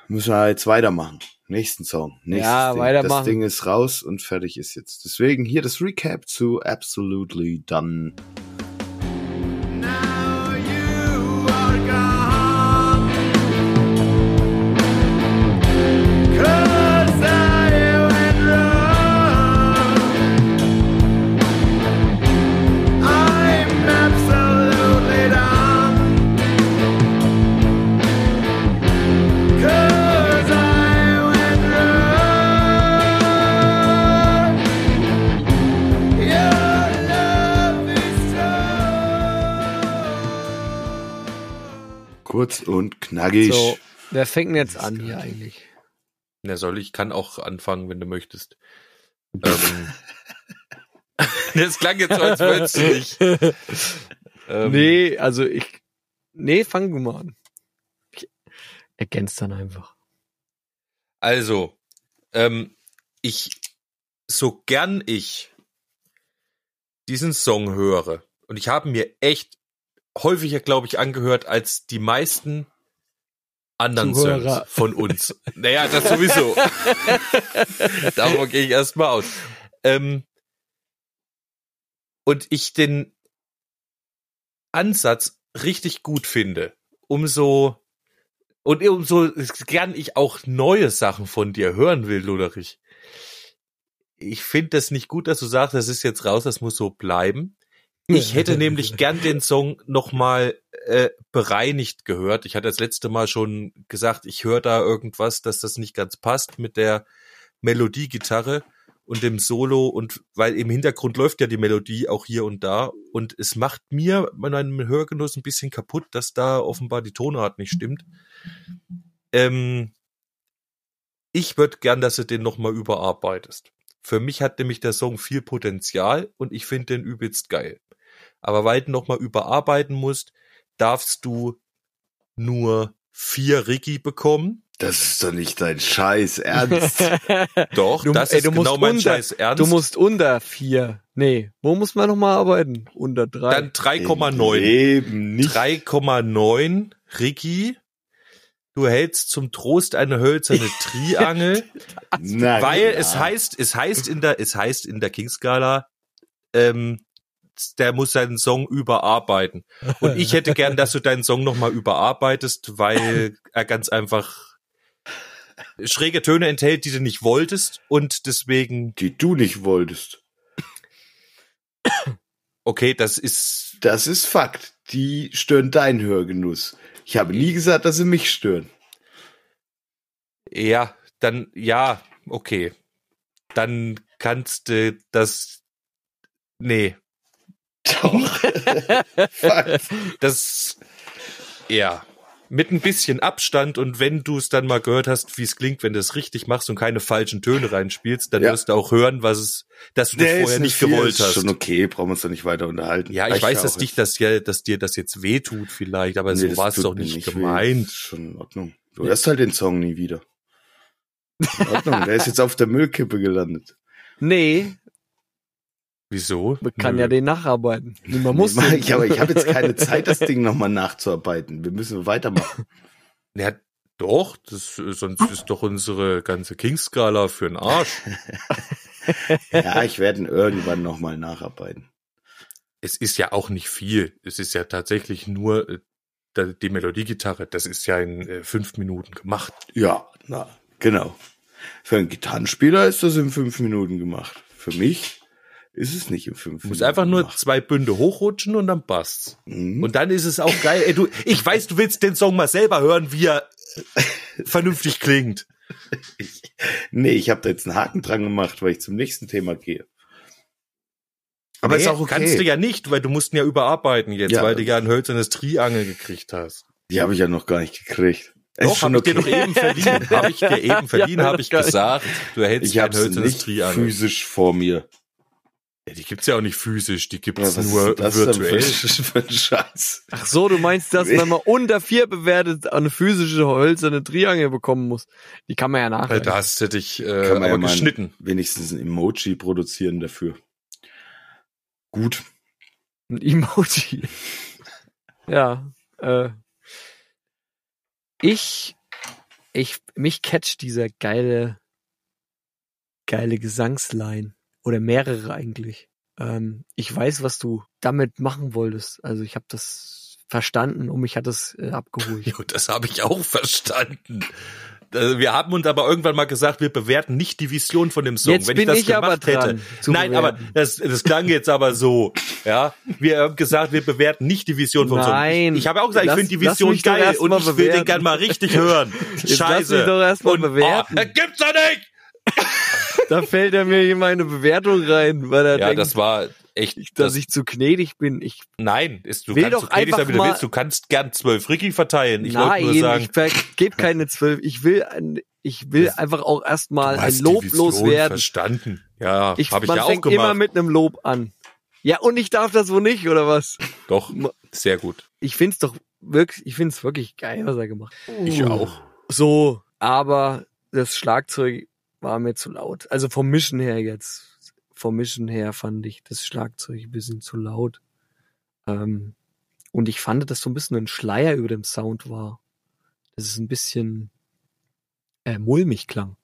Müssen wir jetzt weitermachen. Nächsten Song. Nächstes Ja, Ding. weitermachen. Das Ding ist raus und fertig ist jetzt. Deswegen hier das Recap zu Absolutely Done. Kurz und knackig. So, wer fängt denn jetzt an hier eigentlich? Na soll ich kann auch anfangen, wenn du möchtest. ähm, das klang jetzt so, als würdest du nicht. Ähm, nee, also ich. Nee, fang du mal an. Ich ergänzt dann einfach. Also, ähm, ich, so gern ich diesen Song höre, und ich habe mir echt häufiger, glaube ich, angehört als die meisten anderen Zuhörer. Songs von uns. naja, das sowieso. Davon gehe ich erstmal aus. Ähm, und ich den Ansatz richtig gut finde, umso und umso gern ich auch neue Sachen von dir hören will, Luderich. Ich finde das nicht gut, dass du sagst, das ist jetzt raus, das muss so bleiben. Ich hätte nämlich gern den Song nochmal äh, bereinigt gehört. Ich hatte das letzte Mal schon gesagt, ich höre da irgendwas, dass das nicht ganz passt mit der Melodiegitarre und dem Solo und weil im Hintergrund läuft ja die Melodie auch hier und da und es macht mir meinen Hörgenuss ein bisschen kaputt, dass da offenbar die Tonart nicht stimmt. Ähm, ich würde gern, dass du den nochmal überarbeitest. Für mich hat nämlich der Song viel Potenzial und ich finde den übelst geil. Aber weil du nochmal überarbeiten musst, darfst du nur vier Ricky bekommen. Das ist doch nicht dein Scheiß Ernst. Doch, Du- das ey, ist genau mein unter- Scheiß Ernst. Du musst unter vier. Nee, wo muss man nochmal arbeiten? Unter drei. dann 3,9. Eben nicht. 3,9 Ricky. Du hältst zum Trost eine hölzerne Triangel, Na, weil klar. es heißt, es heißt in der, es heißt in der King-Skala, ähm, der muss seinen Song überarbeiten. Und ich hätte gern, dass du deinen Song nochmal überarbeitest, weil er ganz einfach schräge Töne enthält, die du nicht wolltest und deswegen, Die du nicht wolltest. okay, das ist, Das ist Fakt. Die stören deinen Hörgenuss. Ich habe nie gesagt, dass sie mich stören. ja, dann, ja, okay. Dann kannst du das, nee, Doch. Das, ja, mit ein bisschen Abstand und wenn du es dann mal gehört hast, wie es klingt, wenn du es richtig machst und keine falschen Töne reinspielst, dann Ja. wirst du auch hören, was es, dass du das Der vorher ist nicht gewollt ist hast. Schon okay, brauchen wir uns doch nicht weiter unterhalten. Ja, ich weiß, dass dich das ja, dass dir das jetzt wehtut vielleicht, aber Nee, so das war es doch nicht weh. gemeint. Ist Schon in Ordnung. Du hörst halt den Song nie wieder. In Ordnung, der ist jetzt auf der Müllkippe gelandet. nee, Wieso? man kann Nö. ja den nacharbeiten. Man muss Nee, ich, aber ich habe jetzt keine Zeit, das Ding nochmal nachzuarbeiten. Wir müssen weitermachen. Ja, doch, das, äh, sonst ist doch unsere ganze King-Skala für den Arsch. Ja, ich werde ihn irgendwann nochmal nacharbeiten. es ist ja auch nicht viel. Es ist ja tatsächlich nur äh, die Melodiegitarre. Das ist ja in äh, fünf Minuten gemacht. Ja, na, genau. Für einen Gitarrenspieler ist das in fünf Minuten gemacht. Für mich ist es nicht in fünf Du musst Minuten einfach nur gemacht. zwei Bünde hochrutschen und dann passt's. Mhm. Und dann ist es auch geil. Ey, du, ich weiß, du willst den Song mal selber hören, wie er vernünftig klingt. Nee, ich habe da jetzt einen Haken dran gemacht, weil ich zum nächsten Thema gehe. Aber nee, ist auch okay. Kannst du ja nicht, weil du musst ihn ja überarbeiten jetzt, Ja. weil du ja ein hölzernes Triangel gekriegt hast. Die habe ich ja noch gar nicht gekriegt. Ist Doch, schon habe ich dir doch eben verliehen. Habe ich dir eben verliehen, Ja, habe ich gesagt. Du erhältst Ich ein hölzernes nicht Triangel. physisch vor mir. Ja, die gibt's ja auch nicht physisch, die Ja, gibt's was nur ist das denn virtuell. für, für ein Scheiß? Ach so, du meinst, dass wenn man unter vier bewertet eine physische hölzerne Triangel bekommen muss. Die kann man ja Weil nachreichen. das hätte ich äh, Kann man aber ja mal geschnitten. wenigstens ein Emoji produzieren dafür. Gut. Ein Emoji. ja. Äh, ich, ich, mich catcht dieser geile, geile Gesangsline. Oder mehrere eigentlich. Ähm, ich weiß, was du damit machen wolltest. Also ich habe das verstanden und mich hat das äh, abgeholt. Jo, das habe ich auch verstanden. Äh, Wir haben uns aber irgendwann mal gesagt, wir bewerten nicht die Vision von dem Song. Jetzt Wenn bin ich das ich gemacht hätte. Nein, bewerten. aber das, das klang jetzt aber so. Ja, wir haben gesagt, wir bewerten nicht die Vision vom Song. Nein. Ich, ich habe auch gesagt, Lass- ich finde die lass Vision geil und ich will den bewerten. gern mal richtig hören. Jetzt lass Scheiße. mich doch erst mal und, bewerten. Oh, gibt's doch nicht! Da fällt er mir in meine Bewertung rein, weil er Ja, denkt, das war, echt, dass das- ich zu gnädig bin. Ich nein, ist, du kannst doch so gnädig sein, wie du willst. Du kannst gern zwölf Ricky verteilen. Ich wollte nein, nur sagen, ich gebe keine zwölf. Ich will, ein, ich will Das- einfach auch erstmal ein Lob loswerden. Verstanden. Ja, Ich, habe ich man ja auch fängt gemacht. immer mit einem Lob an. Ja, und ich darf das wohl nicht, oder was? Doch, sehr gut. Ich find's doch wirklich, ich find's wirklich geil, was er gemacht hat. Ich auch. So, aber das Schlagzeug war mir zu laut. Also vom Mischen her jetzt. Vom Mischen her fand ich das Schlagzeug ein bisschen zu laut. Ähm, und ich fand, dass so ein bisschen ein Schleier über dem Sound war. Dass es ein bisschen äh, mulmig klang.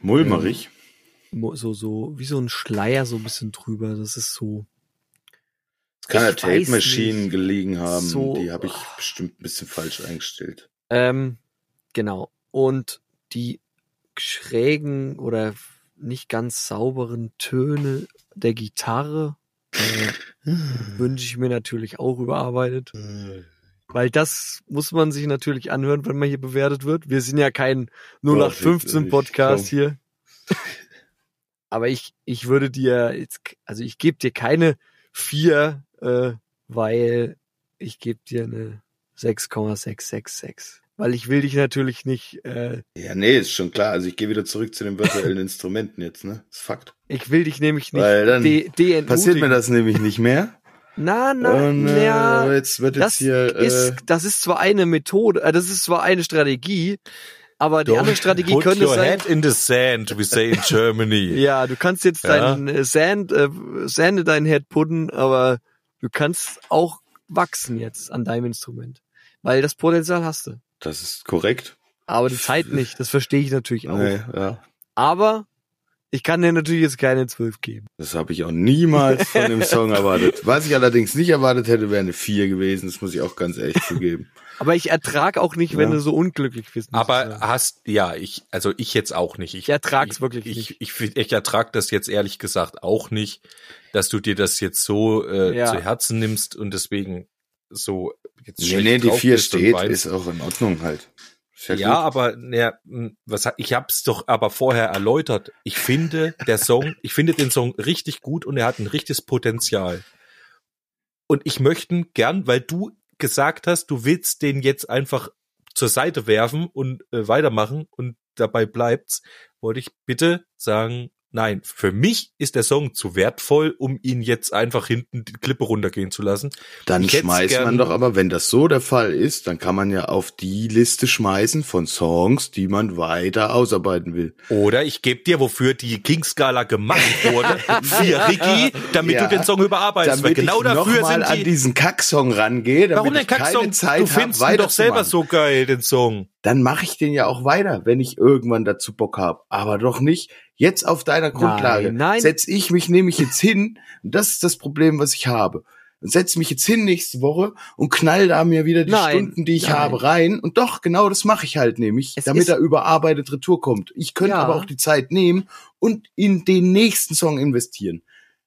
Mulmerig. Mo- So, so, wie so ein Schleier so ein bisschen drüber. Das ist so. Es kann ja Tape Machine nicht. gelegen haben. So- Die habe ich bestimmt ein bisschen falsch eingestellt. Ähm, genau. Und die schrägen oder nicht ganz sauberen Töne der Gitarre äh, wünsche ich mir natürlich auch überarbeitet. Weil das muss man sich natürlich anhören, wenn man hier bewertet wird. Wir sind ja kein 0815 Podcast hier. Aber ich, ich würde dir jetzt, also ich gebe dir keine vier, äh, weil ich gebe dir eine 6,666. Weil ich will dich natürlich nicht, äh, Ja, nee, ist schon klar. Also ich gehe wieder zurück zu den virtuellen Instrumenten jetzt, ne? ist Fakt. ich will dich nämlich nicht Weil dann de, de Passiert mir das nämlich nicht mehr. Na, na, Und äh, ja. jetzt wird jetzt Das hier äh, ist, das ist zwar eine Methode, äh, das ist zwar eine Strategie, aber die andere Strategie Put könnte your sein, head in the sand, we say in Germany. ja, du kannst jetzt Ja. deinen äh, Sand, äh, Sand in dein Head putten, aber du kannst auch wachsen jetzt an deinem Instrument. Weil das Potenzial hast du. Das ist korrekt. Aber die Zeit nicht, das verstehe ich natürlich auch. Nee, ja. Aber ich kann dir natürlich jetzt keine 12 geben. Das habe ich auch niemals von dem Song erwartet. Was ich allerdings nicht erwartet hätte, wäre eine 4 gewesen. Das muss ich auch ganz ehrlich zugeben. Aber ich ertrag auch nicht, wenn Ja. du so unglücklich bist. Aber sagen. hast, ja, ich, also ich jetzt auch nicht. Ich ertrag's ich, wirklich ich, nicht. Ich, ich, ich ertrag das jetzt ehrlich gesagt auch nicht, dass du dir das jetzt so äh, Ja. zu Herzen nimmst und deswegen so jetzt Nee, nee, die drauf 4 bist und steht, ist auch in Ordnung halt. Ja, gut. aber ne, mh, was ich hab's doch aber vorher erläutert. Ich finde der Song, ich finde den Song richtig gut und er hat ein richtiges Potenzial. Und ich möchte ihn gern, weil du gesagt hast, du willst den jetzt einfach zur Seite werfen und äh, weitermachen und dabei bleibt's, wollte ich bitte sagen, nein, für mich ist der Song zu wertvoll, um ihn jetzt einfach hinten die Klippe runtergehen zu lassen. Dann schmeißt man doch aber, wenn das so der Fall ist, dann kann man ja auf die Liste schmeißen von Songs, die man weiter ausarbeiten will. Oder ich gebe dir, wofür die King-Skala gemacht wurde, vier Ricky, damit Ja, du den Song überarbeitest. Weil Damit genau ich dafür nochmal sind an die. diesen Kacksong rangehe, damit Warum ich keine Kacksong? Zeit Du findest habe, ihn doch selber so geil, den Song. Dann mache ich den ja auch weiter, wenn ich irgendwann dazu Bock habe. Aber doch nicht jetzt auf deiner Grundlage. nein. Setz ich mich nämlich jetzt hin, und das ist das Problem, was ich habe. Und setz mich jetzt hin nächste Woche und knall da mir wieder die Nein, Stunden, die ich nein. habe, rein. Und doch, genau das mache ich halt nämlich, Es damit er überarbeitet retour kommt. Ich könnte Ja. aber auch die Zeit nehmen und in den nächsten Song investieren.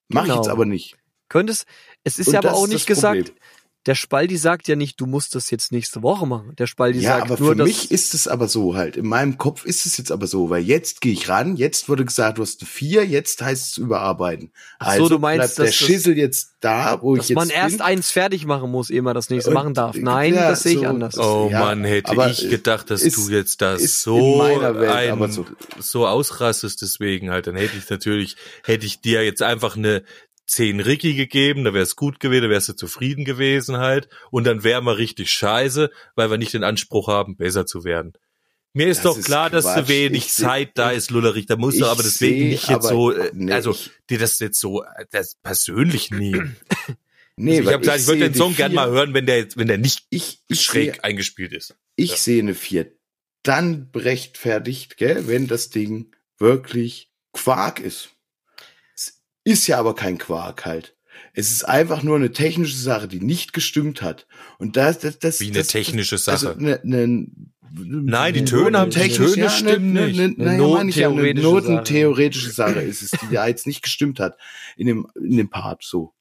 Mach ich Genau. jetzt aber nicht. Könntest, es ist Und ja aber auch nicht gesagt, Problem. Der Spaldi sagt ja nicht, du musst das jetzt nächste Woche machen. Der Spaldi Ja, sagt aber nur, für dass, mich ist es aber so halt. In meinem Kopf ist es jetzt aber so, weil jetzt gehe ich ran, jetzt wurde gesagt, du hast eine vier, jetzt heißt es überarbeiten. Ach so, du meinst, bleibt der Schissel jetzt da, wo ich dass jetzt man erst bin. eins fertig machen muss, ehe man das nächste Und- machen darf. Nein, ja, das sehe ich so- anders. Oh Ja, Mann, hätte aber ich gedacht, dass ist- du jetzt das so, Welt ein, so. so ausrastest, deswegen halt. Dann hätte ich natürlich, hätte ich dir jetzt einfach eine 10 Ricky gegeben, da wäre es gut gewesen, da wärst du zufrieden gewesen halt. Und dann wären wir richtig scheiße, weil wir nicht den Anspruch haben, besser zu werden. Mir ist Das doch ist klar, dass Quatsch. du wenig Ich seh- Zeit da ist, Lullerich. Da musst du ich aber deswegen seh nicht jetzt so, äh, nee, also ich- dir das jetzt so äh, das persönlich nehmen. Nee, also ich habe gesagt, ich würde sehe den Song gern mal hören, wenn der jetzt, wenn der nicht Ich, ich schräg sehe, eingespielt ist. ich Ja. sehe eine vier. Dann rechtfertigt, gell, wenn das Ding wirklich Quark ist. Ist ja aber kein Quark halt. Es ist einfach nur eine technische Sache, die nicht gestimmt hat. Und das, das, das Wie eine das, technische Sache. Also ne, ne, Nein, die ne- Töne haben- die technisch, Töne ja, stimmen ne, nicht. Ne, Eine ne, meine ich ja, eine notentheoretische Sache. notentheoretische Sache ist es, die da jetzt nicht gestimmt hat in dem, in dem Part so.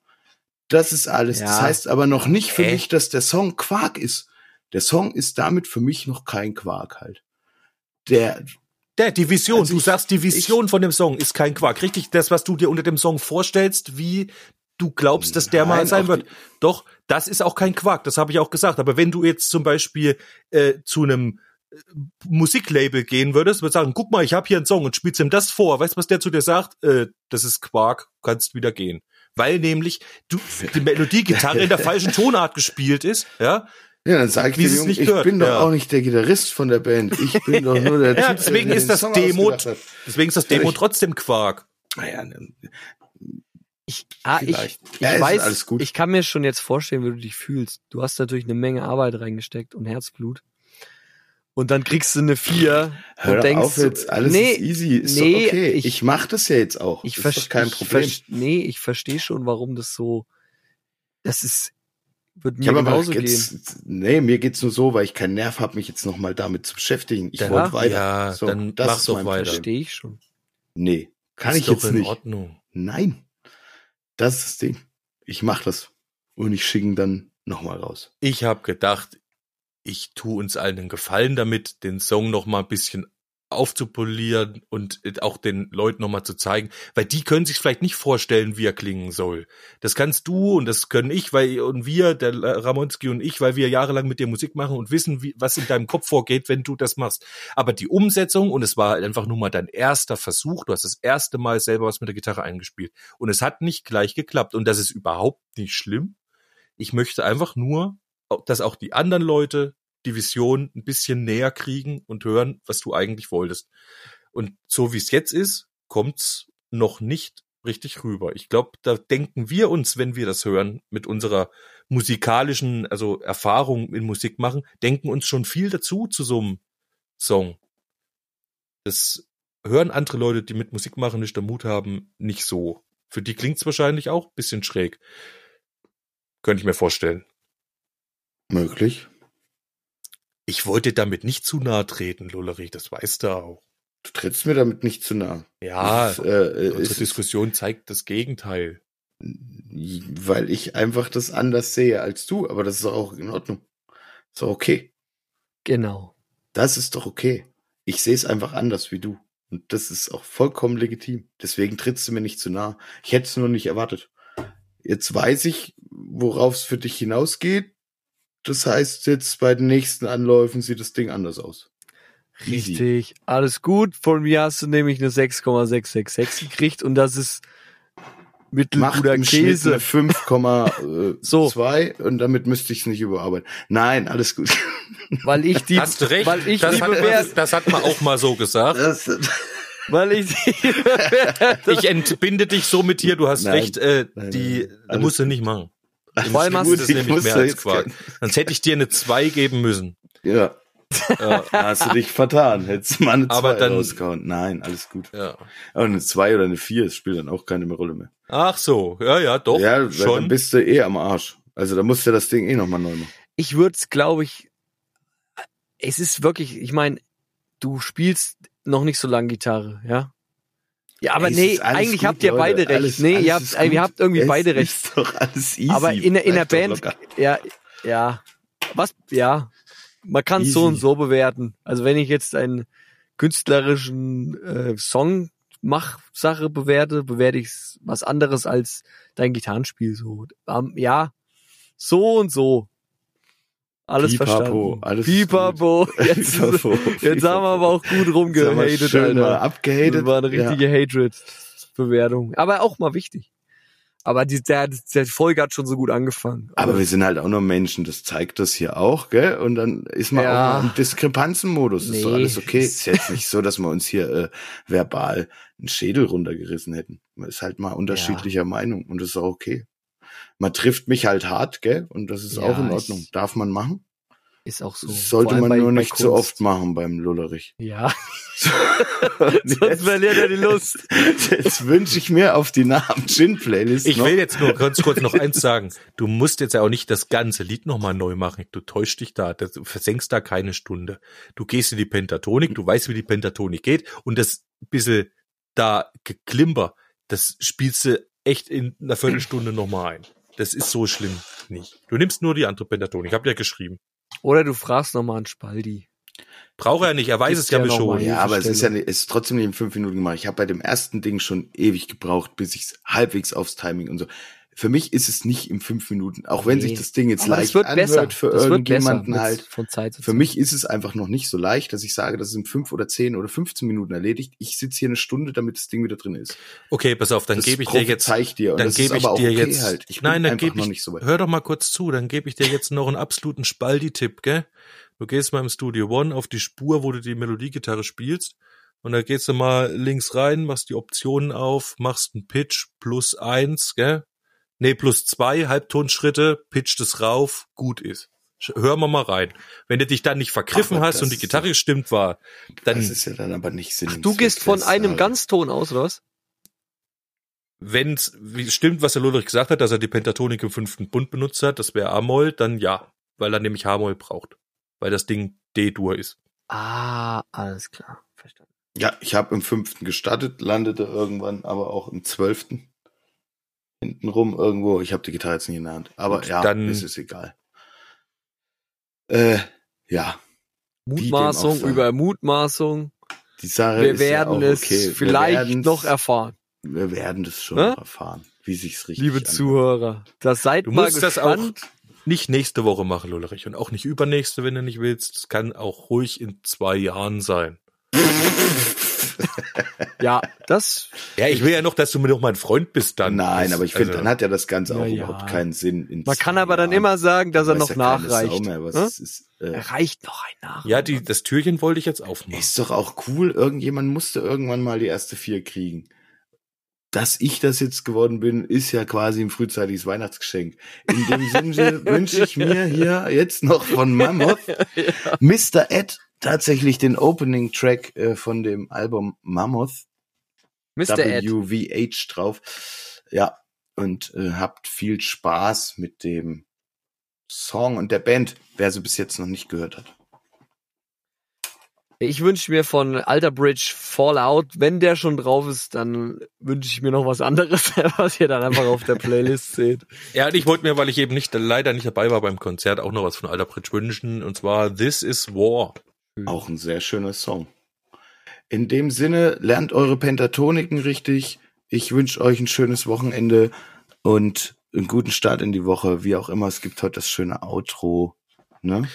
Das ist alles. Das Ja. heißt aber noch nicht für Hä? mich, dass der Song Quark ist. Der Song ist damit für mich noch kein Quark halt. Der, Der, die Vision, Also du ich- sagst, die Vision von dem Song ist kein Quark. Richtig, das, was du dir unter dem Song vorstellst, wie du glaubst, dass der mal Nein, sein auch wird. Doch, das ist auch kein Quark, das habe ich auch gesagt. Aber wenn du jetzt zum Beispiel äh, zu einem äh, Musiklabel gehen würdest, würdest sagen, guck mal, ich habe hier einen Song und spielst ihm das vor. Weißt du, was der zu dir sagt? Äh, das ist Quark, kannst wieder gehen. Weil nämlich du, die Melodiegitarre in der falschen Tonart gespielt ist, ja. Ja, dann sag ich dir, Junge, nicht ich gehört, bin doch ja. auch nicht der Gitarrist von der Band. Ich bin doch nur der Ja, Typ, deswegen der ist den das Song Demo, deswegen ist das Demo Ich- trotzdem Quark. Naja, dann- Ich, ah, ich, Vielleicht. ich Ja, weiß, alles gut. ich kann mir schon jetzt vorstellen, wie du dich fühlst. Du hast natürlich eine Menge Arbeit reingesteckt und Herzblut. Und dann kriegst du eine Vier Hör und denkst, auf jetzt, alles nee, ist easy, ist nee, doch okay. ich- Ich, mach das ja jetzt auch. ich das ist doch verstehe, kein ich Problem. verst- nee, ich verstehe schon, warum das so, das ist, wird mir genauso gehen. jetzt, nee, mir geht's nur so, weil ich keinen Nerv habe, mich jetzt nochmal damit zu beschäftigen. Ich wollte weiter. ja, so, dann das mach doch weiter. Verstehe ich schon. Nee, kann ist ich jetzt in nicht. Ordnung. Nein. Das ist das Ding. Ich mach das. Und ich schicke ihn dann nochmal raus. Ich habe gedacht, ich tu uns allen einen Gefallen damit, den Song noch mal ein bisschen aufzupolieren und auch den Leuten noch mal zu zeigen, weil die können sich vielleicht nicht vorstellen, wie er klingen soll. Das kannst du und das können ich, weil und wir, der Ramonski und ich, weil wir jahrelang mit dir Musik machen und wissen, wie, was in deinem Kopf vorgeht, wenn du das machst. Aber die Umsetzung und es war einfach nur mal dein erster Versuch, du hast das erste Mal selber was mit der Gitarre eingespielt und es hat nicht gleich geklappt und das ist überhaupt nicht schlimm. Ich möchte einfach nur, dass auch die anderen Leute die Vision ein bisschen näher kriegen und hören, was du eigentlich wolltest. Und so wie es jetzt ist, kommt's noch nicht richtig rüber. Ich glaube, da denken wir uns, wenn wir das hören, mit unserer musikalischen, also Erfahrung in Musik machen, denken uns schon viel dazu zu so einem Song. Das hören andere Leute, die mit Musik machen, nicht der Mut haben, nicht so. Für die klingt's wahrscheinlich auch ein bisschen schräg. Könnte ich mir vorstellen. Möglich. Ich wollte damit nicht zu nahe treten, Lullerich, das weißt du auch. Du trittst mir damit nicht zu nah. Ja, Das ist, äh, unsere ist, Diskussion zeigt das Gegenteil. weil ich einfach das anders sehe als du, aber das ist auch in Ordnung. Ist auch okay. Genau. Das ist doch okay. Ich sehe es einfach anders wie du. Und das ist auch vollkommen legitim. Deswegen trittst du mir nicht zu nah. Ich hätte es nur nicht erwartet. Jetzt weiß ich, worauf es für dich hinausgeht. Das heißt, jetzt bei den nächsten Anläufen sieht das Ding anders aus. Easy. Richtig. Alles gut. Von mir hast du nämlich eine 6,666 gekriegt und das ist mittelguter Käse. eine 5,2 So. und damit müsste ich es nicht überarbeiten. Nein, alles gut. Weil ich die, Hast du recht, weil ich das, die hat man, Bewert- das hat man auch mal so gesagt. Das, weil ich die, Ich entbinde dich somit hier, du hast Nein. recht, äh, Nein, die nein, musst du nicht machen. Allem hast du- ist ich nämlich mehr als Quark. Sonst hätte ich dir eine 2 geben müssen. ja, Ja, hast du dich vertan. Hättest mal eine 2 Aber dann- rausgehauen. Nein, alles gut. ja. Aber eine 2 oder eine 4, das spielt dann auch keine Rolle mehr. Ach so, ja, ja, doch, ja, weil dann schon. bist du eh am Arsch. Also da musst du das Ding eh nochmal neu machen. ich würde es, glaube ich, es ist wirklich, ich meine, du spielst noch nicht so lange Gitarre, ja? Ja, aber Ey, nee, eigentlich gut, habt ihr Leute. beide recht. Alles- nee, alles ihr habt, ihr habt irgendwie es beide recht. Ist doch alles easy. aber in, der- in der Band, locker. ja, ja, was, ja, man kann es so Easy. und so bewerten. Also wenn ich jetzt einen künstlerischen äh, Song mach Sache bewerte, bewerte ich was anderes als dein Gitarrenspiel so. Ähm, ja, so und so. Alles Pipapo, verstanden. alles Pipapo. Jetzt, Pipapo, jetzt haben wir aber auch gut rumgehatet, schön mal Alter. abgehatet. Das war eine Ja. richtige Hatred-Bewertung. Aber auch mal wichtig. Aber die, der, der Folge hat schon so gut angefangen. Aber wir sind halt auch nur Menschen, das zeigt das hier auch, gell? Und dann ist man Ja. auch im Diskrepanzenmodus. Ist doch Nee. alles okay. Ist jetzt nicht so, dass wir uns hier äh, verbal einen Schädel runtergerissen hätten. Man ist halt mal unterschiedlicher Meinung und das ist auch okay. Man trifft mich halt hart, gell? Und das ist Ja, auch in Ordnung. Darf man machen? ist auch so. Das sollte man bei- nur bei nicht so Kunst. oft machen beim Lullerich. Ja, sonst verliert er die Lust. Jetzt wünsche ich mir auf die Namen Gin Playlist Ich noch. will jetzt nur ganz kurz noch eins sagen. Du musst jetzt ja auch nicht das ganze Lied nochmal neu machen. Du täuschst dich da. Du versenkst da keine Stunde. Du gehst in die Pentatonik, du weißt, wie die Pentatonik geht und das bisschen da geklimper, das spielst du echt in einer Viertelstunde nochmal ein. Das ist so schlimm nicht. Du nimmst nur die andere Pentatonik. Hab ja geschrieben. Oder du fragst nochmal an Spaldi. Braucht er nicht, er weiß es ja ja schon. Ja, aber es ist ja nicht, es ist trotzdem nicht in fünf Minuten gemacht. Ich habe bei dem ersten Ding schon ewig gebraucht, bis ich es halbwegs aufs Timing und so. Für mich ist es nicht in fünf Minuten, auch wenn Nee. sich das Ding jetzt Aber leicht wird anhört besser. für das irgendjemanden halt. von Zeit zu Für Zeit. mich ist es einfach noch nicht so leicht, dass ich sage, das ist in fünf oder zehn oder 15 Minuten erledigt. Ich sitze hier eine Stunde, damit das Ding wieder drin ist. Okay, pass auf, dann gebe ich dir jetzt, dir. Und dann gebe ich dir okay jetzt, halt. Ich nein, dann gebe noch ich, nicht so weit. hör doch mal kurz zu, dann gebe ich dir jetzt noch einen absoluten Spaldi-Tipp, gell? Du gehst mal im Studio One auf die Spur, wo du die Melodiegitarre spielst, und da gehst du mal links rein, machst die Optionen auf, machst einen Pitch plus eins, gell? Nee, plus zwei Halbtonschritte, pitcht es rauf, gut ist. Sch- Hör mal mal rein. Wenn du dich dann nicht vergriffen Aber hast das und die Gitarre gestimmt war, dann das ist ja dann aber nicht Sinn. Ach, und du gehst von einem äh, Ganzton aus, oder was? wenn's wie stimmt, was der Ludwig gesagt hat, dass er die Pentatonik im fünften Bund benutzt hat, das wäre A-Moll, dann ja, weil er nämlich H-Moll braucht, weil das Ding D-Dur ist. Ah, alles klar. Verstanden. Ja, ich habe im fünften gestartet, landete irgendwann aber auch im zwölften. Hintenrum irgendwo. Ich habe die Gitarre jetzt nicht in der Hand. Aber Gut, ja, dann- ist es egal. Äh, ja, Mutmaßung über Mutmaßung. die Sache Wir ist werden ja auch es okay. vielleicht wir werden's- noch erfahren. Wir werden das schon noch erfahren, wie sich's richtig Liebe anhört. Zuhörer, das seid Du mal musst das auch gespannt. nicht nächste Woche machen, Lullerich, und auch nicht übernächste, wenn du nicht willst. Es kann auch ruhig in zwei Jahren sein. Ja, das Ja, ich will ja noch, dass du mir noch mein Freund bist dann. Nein, aber ich finde, Also, dann hat ja das Ganze auch ja. überhaupt keinen Sinn. in Man kann aber dann immer sagen, dass er noch ja nachreicht. Mehr, was es ist, äh, Er reicht noch ein nach. Ja, die, das Türchen wollte ich jetzt aufmachen. Ist doch auch cool. Irgendjemand musste irgendwann mal die erste vier kriegen. Dass ich das jetzt geworden bin, ist ja quasi ein frühzeitiges Weihnachtsgeschenk. In dem Sinne wünsche ich mir hier jetzt noch von Mammoth Mr. Ed tatsächlich den Opening Track äh, von dem Album Mammoth Mr. Ed. WVH drauf. Ja, und äh, habt viel Spaß mit dem Song und der Band, wer sie bis jetzt noch nicht gehört hat. Ich wünsche mir von Alter Bridge Fallout, wenn der schon drauf ist, dann wünsche ich mir noch was anderes, was ihr dann einfach auf der Playlist seht. Ja, und ich wollte mir, weil ich eben nicht leider nicht dabei war beim Konzert, auch noch was von Alter Bridge wünschen. Und zwar This is War. Auch ein sehr schöner Song. In dem Sinne, lernt eure Pentatoniken richtig. Ich wünsche euch ein schönes Wochenende und einen guten Start in die Woche. Wie auch immer, es gibt heute das schöne Outro. Ne?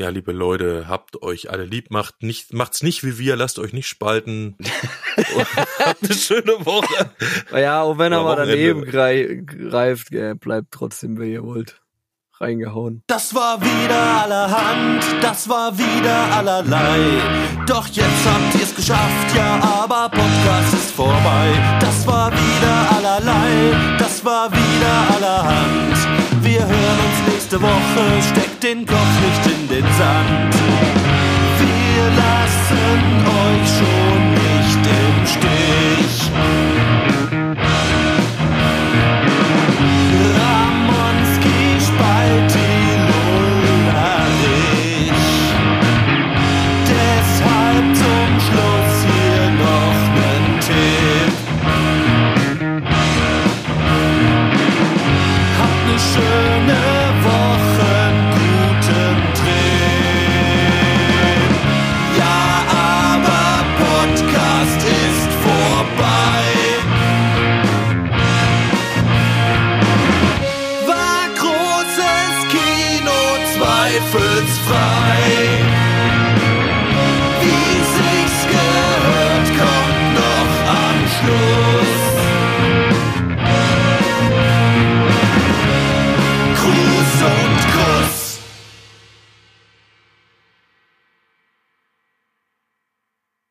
Ja, liebe Leute, habt euch alle lieb, macht nicht, macht's nicht wie wir, lasst euch nicht spalten. habt eine schöne Woche. Ja, und wenn er mal daneben greift, gell, bleibt trotzdem, wer ihr wollt. Reingehauen. Das war wieder allerhand, das war wieder allerlei. Doch jetzt habt ihr's geschafft, ja, aber Podcast ist vorbei. Das war wieder allerlei, das war wieder allerhand. Wir hören uns nächste Woche, steckt den Kopf nicht in den Sand. Wir lassen euch schon nicht im Stich.